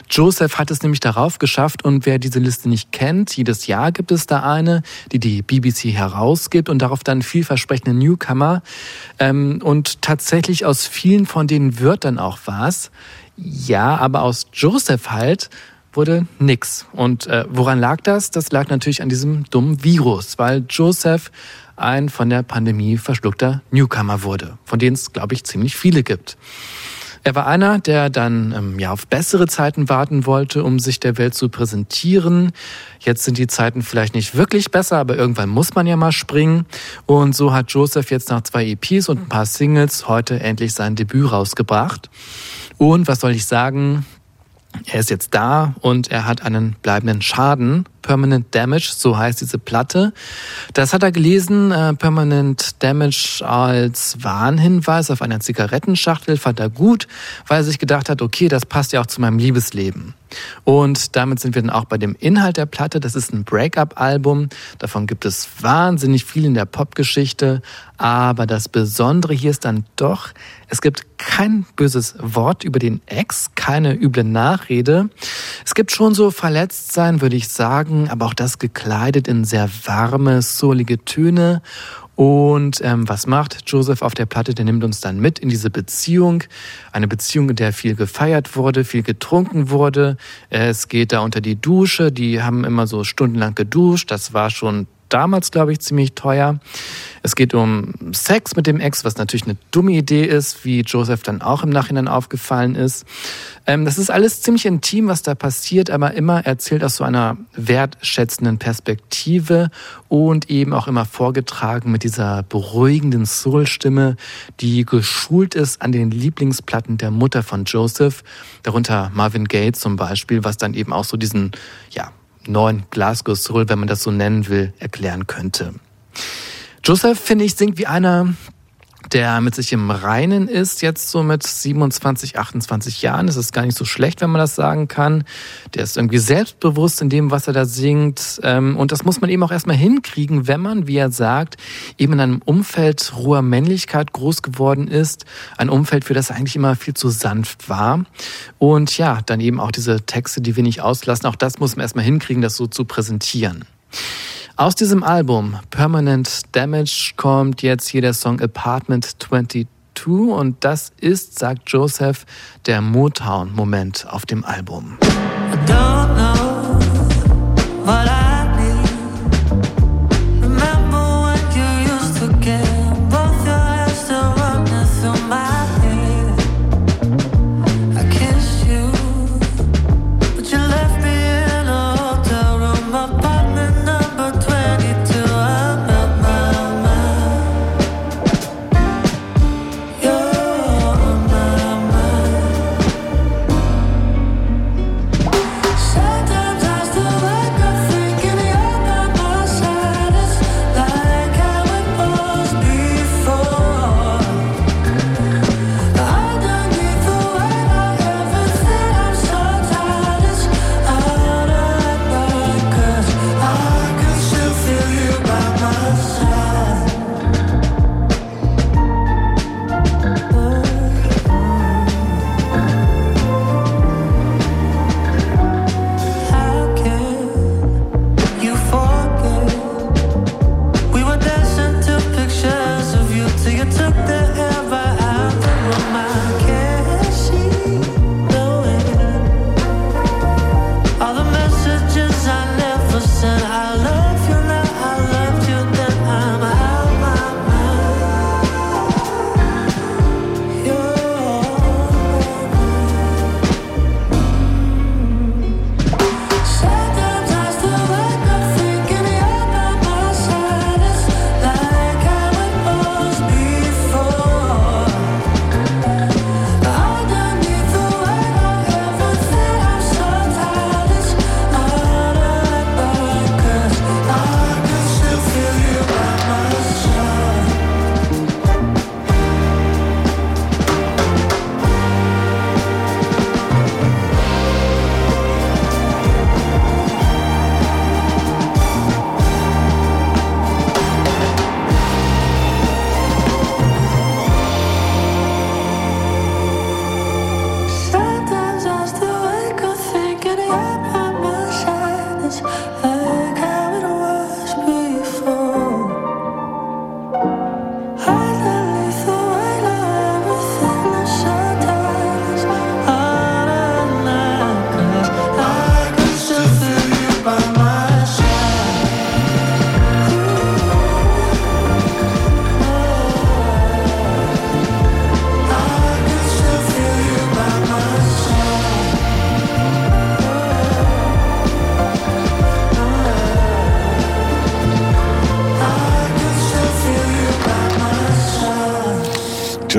Joseph hat es nämlich darauf geschafft und wer diese Liste nicht kennt, jedes Jahr gibt es da eine, die die BBC herausgibt und darauf dann vielversprechende Newcomer. Ähm, und tatsächlich aus vielen von denen wird dann auch was. Ja, aber aus Joseph halt wurde nix. Und äh, woran lag das? Das lag natürlich an diesem dummen Virus, weil Joseph ein von der Pandemie verschluckter Newcomer wurde, von denen es, glaube ich, ziemlich viele gibt. Er war einer, der dann ähm, ja auf bessere Zeiten warten wollte, um sich der Welt zu präsentieren. Jetzt sind die Zeiten vielleicht nicht wirklich besser, aber irgendwann muss man ja mal springen. Und so hat Joseph jetzt nach zwei EPs und ein paar Singles heute endlich sein Debüt rausgebracht. Und was soll ich sagen? Er ist jetzt da und er hat einen bleibenden Schaden. Permanent Damage, so heißt diese Platte. Das hat er gelesen, äh, Permanent Damage als Warnhinweis auf einer Zigarettenschachtel, fand er gut, weil er sich gedacht hat, okay, das passt ja auch zu meinem Liebesleben. Und damit sind wir dann auch bei dem Inhalt der Platte. Das ist ein Breakup-Album. Davon gibt es wahnsinnig viel in der Popgeschichte. Aber das Besondere hier ist dann doch, es gibt kein böses Wort über den Ex, keine üble Nachrede. Es gibt schon so Verletztsein, würde ich sagen, aber auch das gekleidet in sehr warme, soulige Töne. Und ähm, was macht Joseph auf der Platte? Der nimmt uns dann mit in diese Beziehung. Eine Beziehung, in der viel gefeiert wurde, viel getrunken wurde. Es geht da unter die Dusche. Die haben immer so stundenlang geduscht. Das war schon damals, glaube ich, ziemlich teuer. Es geht um Sex mit dem Ex, was natürlich eine dumme Idee ist, wie Joseph dann auch im Nachhinein aufgefallen ist. Ähm, das ist alles ziemlich intim, was da passiert, aber immer erzählt aus so einer wertschätzenden Perspektive und eben auch immer vorgetragen mit dieser beruhigenden Soul-Stimme, die geschult ist an den Lieblingsplatten der Mutter von Joseph, darunter Marvin Gaye zum Beispiel, was dann eben auch so diesen, ja, neuen Glasgow Soul, wenn man das so nennen will, erklären könnte. Joseph, finde ich, singt wie einer, der mit sich im Reinen ist, jetzt so mit 27, 28 Jahren. Das ist gar nicht so schlecht, wenn man das sagen kann. Der ist irgendwie selbstbewusst in dem, was er da singt. Ähm, Und das muss man eben auch erstmal hinkriegen, wenn man, wie er sagt, eben in einem Umfeld roher Männlichkeit groß geworden ist. Ein Umfeld, für das er eigentlich immer viel zu sanft war. Und ja, dann eben auch diese Texte, die wir nicht auslassen. Auch das muss man erstmal hinkriegen, das so zu präsentieren. Aus diesem Album Permanent Damage kommt jetzt hier der Song Apartment 22 und das ist, sagt Joseph, der Motown-Moment auf dem Album. I don't know,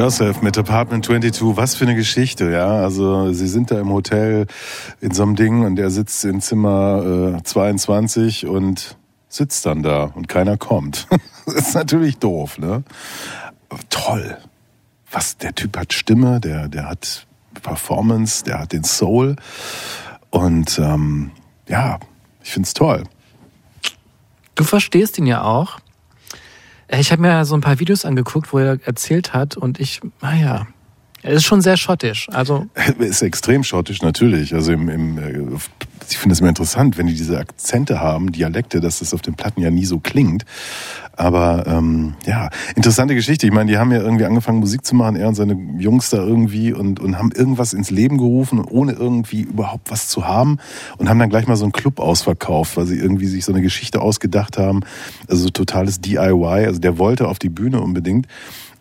Joseph mit Apartment 22, was für eine Geschichte, ja. Also sie sind da im Hotel in so einem Ding und er sitzt in Zimmer äh, 22 und sitzt dann da und keiner kommt. ist natürlich doof, ne? Aber toll. Was, der Typ hat Stimme, der, der hat Performance, der hat den Soul und ähm, ja, ich find's toll. Du verstehst ihn ja auch. Äh, Ich habe mir so ein paar Videos angeguckt, wo er erzählt hat und ich, naja, er ist schon sehr schottisch. Also Ist extrem schottisch, natürlich. Also im, im, äh, ich finde es immer interessant, wenn die diese Akzente haben, Dialekte, dass das auf den Platten ja nie so klingt. Aber ähm, ja, interessante Geschichte. Ich meine, die haben ja irgendwie angefangen, Musik zu machen, er und seine Jungs da irgendwie und, und haben irgendwas ins Leben gerufen, ohne irgendwie überhaupt was zu haben und haben dann gleich mal so einen Club ausverkauft, weil sie irgendwie sich so eine Geschichte ausgedacht haben. Also so totales DIY. Also der wollte auf die Bühne unbedingt.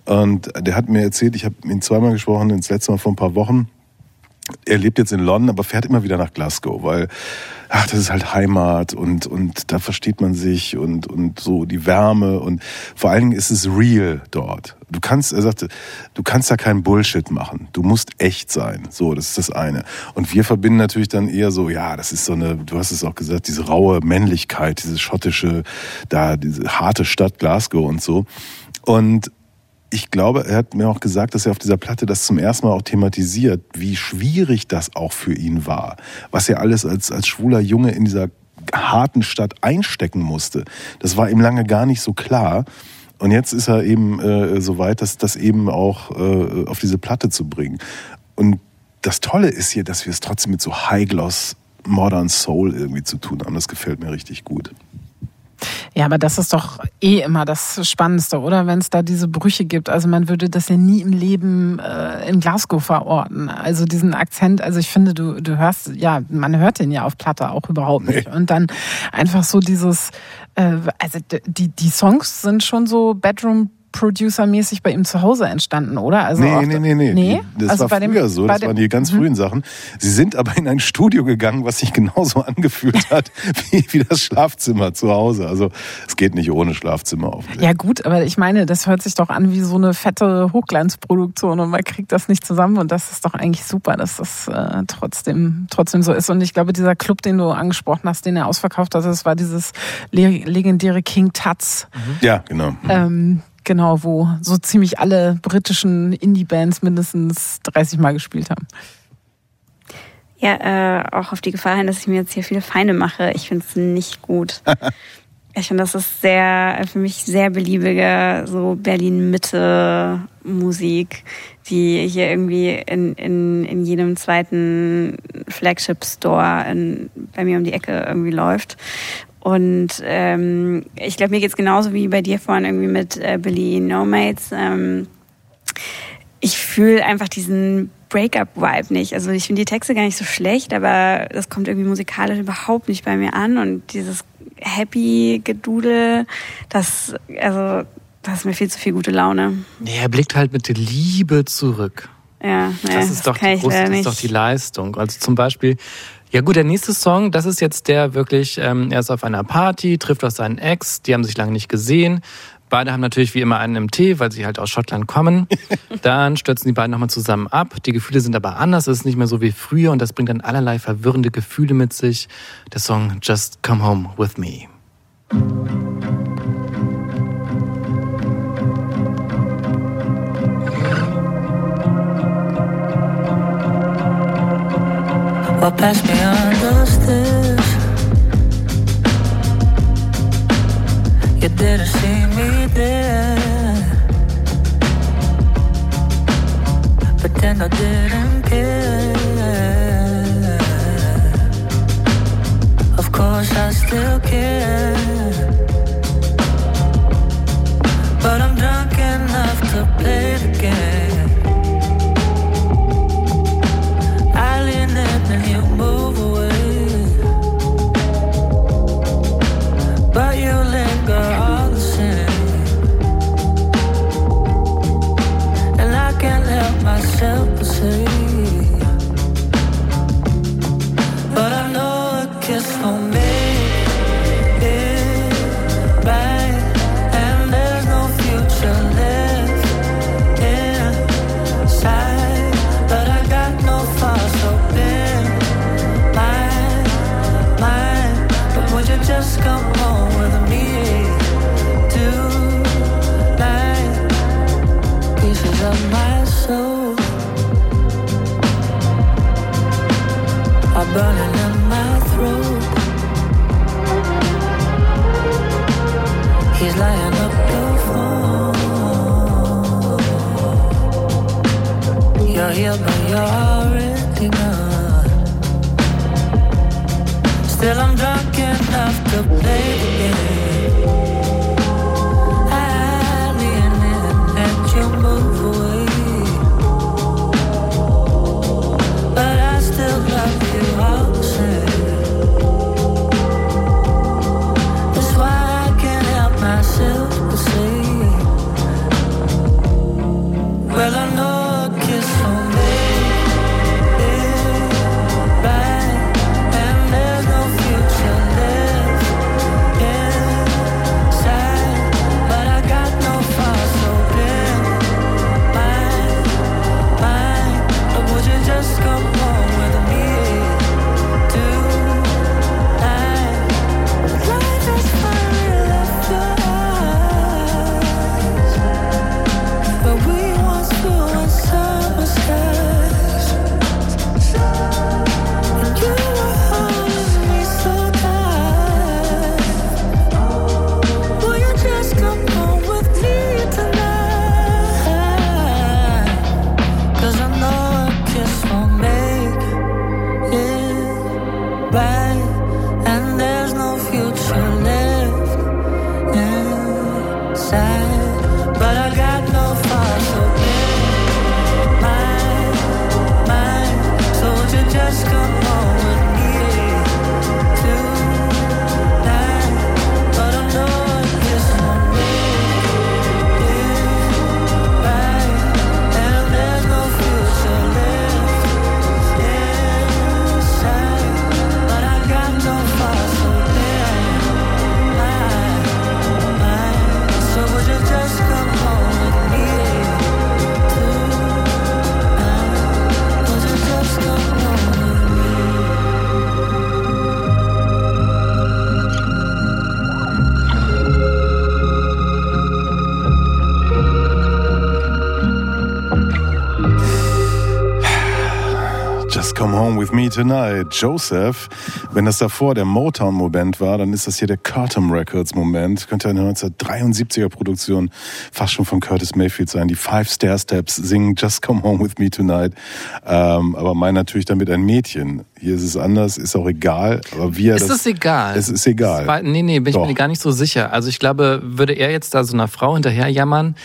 Und der hat mir erzählt, ich habe ihn zweimal gesprochen, das letzte Mal vor ein paar Wochen. Er lebt jetzt in London, aber fährt immer wieder nach Glasgow, weil, ach, das ist halt Heimat und, und da versteht man sich und, und so die Wärme und vor allen Dingen ist es real dort. Du kannst, er sagte, du kannst da keinen Bullshit machen. Du musst echt sein. So, das ist das eine. Und wir verbinden natürlich dann eher so, ja, das ist so eine, du hast es auch gesagt, diese raue Männlichkeit, diese schottische, da, diese harte Stadt Glasgow und so. Und ich glaube, er hat mir auch gesagt, dass er auf dieser Platte das zum ersten Mal auch thematisiert, wie schwierig das auch für ihn war. Was er alles als, als schwuler Junge in dieser harten Stadt einstecken musste. Das war ihm lange gar nicht so klar. Und jetzt ist er eben äh, so weit, dass das eben auch äh, auf diese Platte zu bringen. Und das Tolle ist hier, dass wir es trotzdem mit so High-Gloss Modern Soul irgendwie zu tun haben. Das gefällt mir richtig gut. Ja, aber das ist doch eh immer das Spannendste, oder? Wenn es da diese Brüche gibt. Also man würde das ja nie im Leben äh, in Glasgow verorten. Also diesen Akzent, also ich finde, du, du hörst, ja, man hört den ja auf Platte auch überhaupt nicht. Und dann einfach so dieses, äh, also die, die Songs sind schon so Bedroom Producer-mäßig bei ihm zu Hause entstanden, oder? Also nee, nee, nee, nee, nee. Das also war bei dem, früher so, das waren die ganz Mhm. frühen Sachen. Sie sind aber in ein Studio gegangen, was sich genauso angefühlt hat wie, wie das Schlafzimmer zu Hause. Also es geht nicht ohne Schlafzimmer auf. Ja gut, aber ich meine, das hört sich doch an wie so eine fette Hochglanzproduktion und man kriegt das nicht zusammen und das ist doch eigentlich super, dass das äh, trotzdem trotzdem so ist. Und ich glaube, dieser Club, den du angesprochen hast, den er ausverkauft hat, das war dieses le legendäre King Tut's, Ja, genau. ähm, genau, wo so ziemlich alle britischen Indie-Bands mindestens 30 Mal gespielt haben. Ja, äh, auch auf die Gefahr hin, dass ich mir jetzt hier viele Feinde mache. Ich finde es nicht gut. ich finde, das ist sehr, für mich sehr beliebige, so Berlin-Mitte-Musik, die hier irgendwie in, in, in jedem zweiten Flagship-Store bei mir um die Ecke irgendwie läuft. Und ähm, ich glaube, mir geht's genauso wie bei dir vorhin irgendwie mit äh, Billy No Mates. Ähm, ich fühle einfach diesen Breakup-Vibe nicht. Also ich finde die Texte gar nicht so schlecht, aber das kommt irgendwie musikalisch überhaupt nicht bei mir an. Und dieses Happy-Gedudel, das, also, das ist mir viel zu viel gute Laune. nee, er blickt halt mit Liebe zurück. Ja, Das ist doch kann die ich große, das ist doch die Leistung. Also zum Beispiel, ja gut, der nächste Song, das ist jetzt der wirklich, ähm, er ist auf einer Party, trifft auf seinen Ex, die haben sich lange nicht gesehen. Beide haben natürlich wie immer einen im Tee, weil sie halt aus Schottland kommen. Dann stürzen die beiden nochmal zusammen ab. Die Gefühle sind aber anders, es ist nicht mehr so wie früher und das bringt dann allerlei verwirrende Gefühle mit sich. Der Song Just Come Home With Me. What passed me understood. You didn't see me there. Pretend I didn't care. Of course, I still care. Already gone. Still, I'm drunk enough to play the game. Tonight. Joseph, wenn das davor der Motown-Moment war, dann ist das hier der Curtin Records-Moment. Könnte eine 1973er Produktion fast schon von Curtis Mayfield sein. Die Five Stair Steps singen Just Come Home With Me Tonight. Ähm, aber meinen natürlich damit ein Mädchen. Hier ist es anders, ist auch egal. Aber wie er Ist das, es egal? Es ist egal. Das war, nee, nee, bin ich mir gar nicht so sicher. Also ich glaube, würde er jetzt da so einer Frau hinterher jammern,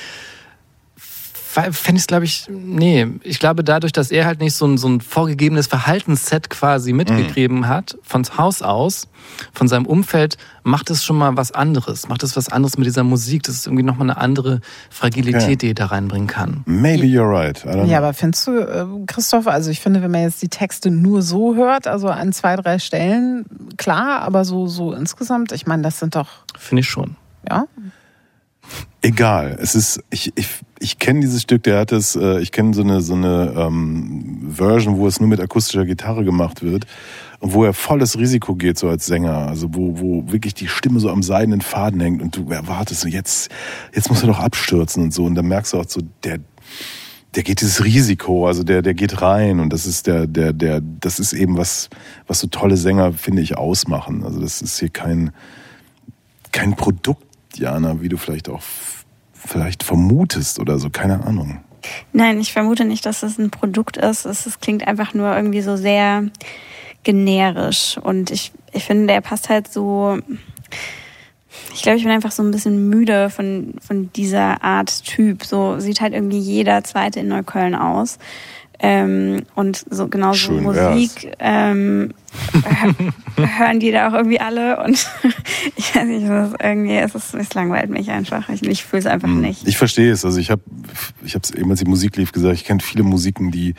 fände ich es, glaube ich, nee. Ich glaube, dadurch, dass er halt nicht so ein, so ein vorgegebenes Verhaltensset quasi mitgegeben hat, von Haus aus, von seinem Umfeld, macht es schon mal was anderes. Macht es was anderes mit dieser Musik. Das ist irgendwie nochmal eine andere Fragilität, Okay. die er da reinbringen kann. Maybe you're right. I don't know. Ja, aber findest du, äh, Christoph, also ich finde, wenn man jetzt die Texte nur so hört, also an zwei, drei Stellen, klar, aber so, so insgesamt, ich meine, das sind doch, Finde ich schon. ja, Egal. Es ist, ich, ich, ich kenne dieses Stück, der hat es, äh, ich kenne so eine, so eine ähm, Version, wo es nur mit akustischer Gitarre gemacht wird und wo er volles Risiko geht, so als Sänger. Also wo, wo wirklich die Stimme so am seidenen Faden hängt und du erwartest jetzt, jetzt muss er doch abstürzen und so. Und dann merkst du auch so, der, der geht dieses Risiko, also der, der geht rein und das ist der, der, der, das ist eben was, was so tolle Sänger, finde ich, ausmachen. Also das ist hier kein, kein Produkt, Jana, wie du vielleicht auch vielleicht vermutest oder so, keine Ahnung. Nein, ich vermute nicht, dass es ein Produkt ist. Es, es klingt einfach nur irgendwie so sehr generisch. Und ich, ich finde, der passt halt so. Ich glaube, ich bin einfach so ein bisschen müde von, von dieser Art Typ. So sieht halt irgendwie jeder Zweite in Neukölln aus. Ähm, und so genauso Schön. Musik ähm, hören die da auch irgendwie alle und ich weiß nicht, es ist irgendwie, es, ist, es langweilt mich einfach. Ich, ich fühle es einfach nicht. Hm. Ich verstehe es. Also ich habe, ich habe es eben, als die Musik lief, gesagt, ich kenne viele Musiken, die,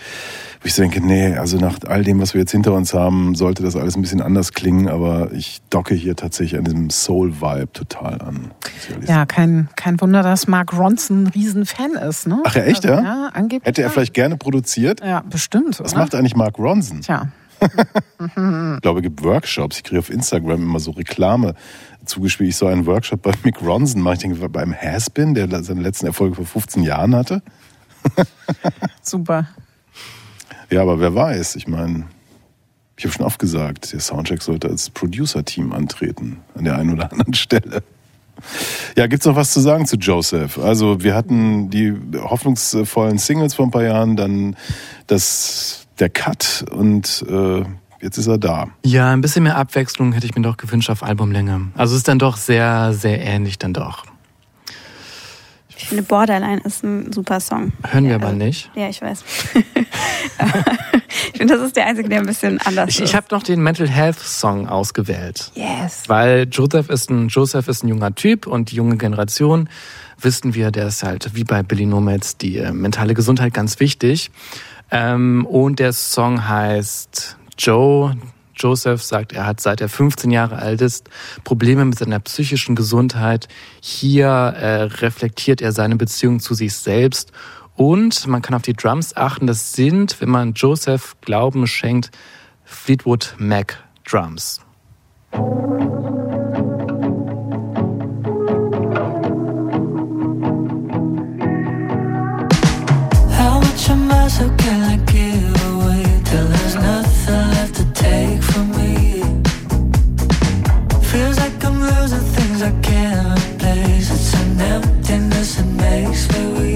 wo ich so denke, nee, also nach all dem, was wir jetzt hinter uns haben, sollte das alles ein bisschen anders klingen, aber ich docke hier tatsächlich an diesem Soul-Vibe total an. ja, kein, kein Wunder, dass Mark Ronson ein Riesenfan ist, ne? Ach ja, echt, also, ja? Ja, angeblich. Hätte er vielleicht gerne produziert? Ja, bestimmt. Was oder? macht eigentlich Mark Ronson? Tja. Ich glaube, es gibt Workshops. Ich kriege auf Instagram immer so Reklame zugespielt. Ich soll einen Workshop bei Mick Ronson machen. Ich denke, beim Haspin, der seine letzten Erfolge vor 15 Jahren hatte. Super. Ja, aber wer weiß, ich meine, Ich habe schon oft gesagt, der Soundcheck sollte als Producer-Team antreten, an der einen oder anderen Stelle. Ja, gibt's noch was zu sagen zu Joseph? Also wir hatten die hoffnungsvollen Singles vor ein paar Jahren, dann das, der Cut und äh, jetzt ist er da. Ja, ein bisschen mehr Abwechslung hätte ich mir doch gewünscht auf Albumlänge. Also es ist dann doch sehr, sehr ähnlich dann doch. Ich finde Borderline ist ein super Song. Hören wir Ja, aber also- nicht. Ja, ich weiß. Ich finde, das ist der einzige, der ein bisschen anders Ich, ist. ich habe noch den Mental Health Song ausgewählt. yes. Weil Joseph ist ein Joseph ist ein junger Typ und die junge Generation wissen wir, der ist halt wie bei Billy Nomads die äh, mentale Gesundheit ganz wichtig. Ähm, und der Song heißt Joe. Joseph sagt, er hat seit er 15 Jahre alt ist Probleme mit seiner psychischen Gesundheit. Hier äh, reflektiert er seine Beziehung zu sich selbst und man kann auf die Drums achten. Das sind, wenn man Joseph Glauben schenkt, Fleetwood Mac Drums. Feels like I'm losing things I can't replace. It's an emptiness that makes me weak.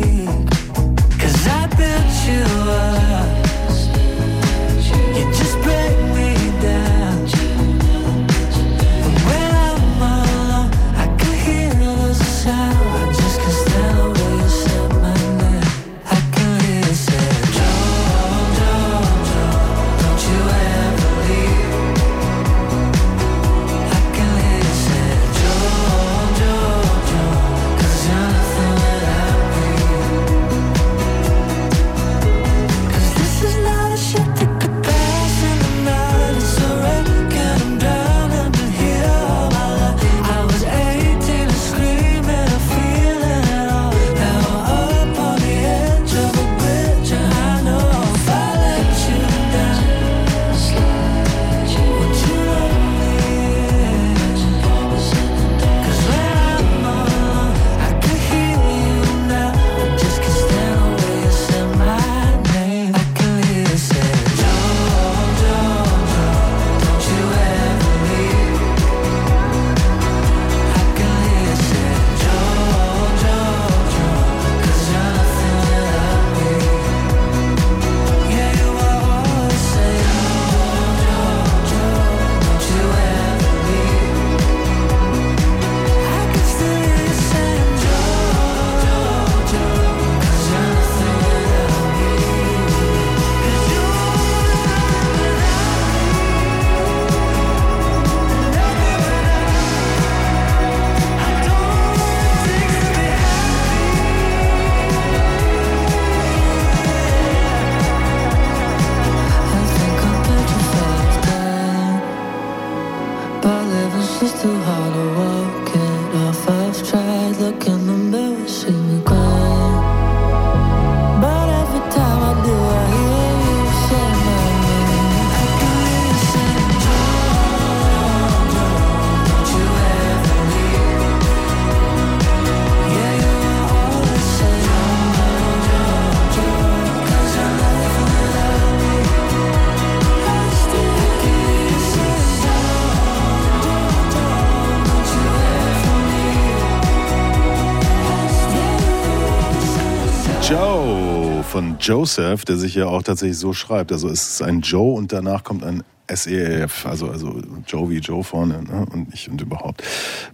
Joseph, der sich ja auch tatsächlich so schreibt. Also es ist ein Joe und danach kommt ein SEF, also, also Joe wie Joe vorne ne? und ich und überhaupt.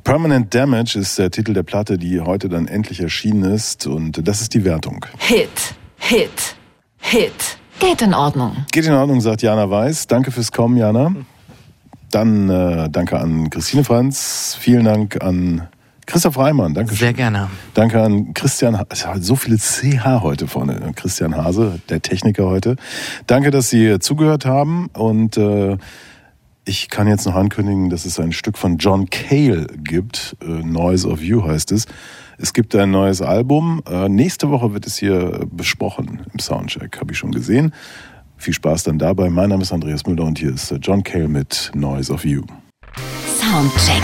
Permanent Damage ist der Titel der Platte, die heute dann endlich erschienen ist und das ist die Wertung. Hit, Hit, Hit. Geht in Ordnung. Geht in Ordnung, sagt Jana Weiß. Danke fürs Kommen, Jana. Dann äh, danke an Christine Franz. Vielen Dank an Christoph Reimann. Danke Sehr gerne. Danke an Christian, es hat so viele CH heute vorne. Christian Hase, der Techniker heute. Danke, dass Sie zugehört haben und äh, ich kann jetzt noch ankündigen, dass es ein Stück von John Cale gibt. Äh, Noise of You heißt es. Es gibt ein neues Album. Äh, nächste Woche wird es hier besprochen im Soundcheck, habe ich schon gesehen. Viel Spaß dann dabei. Mein Name ist Andreas Müller und hier ist äh, John Cale mit Noise of You. Soundcheck.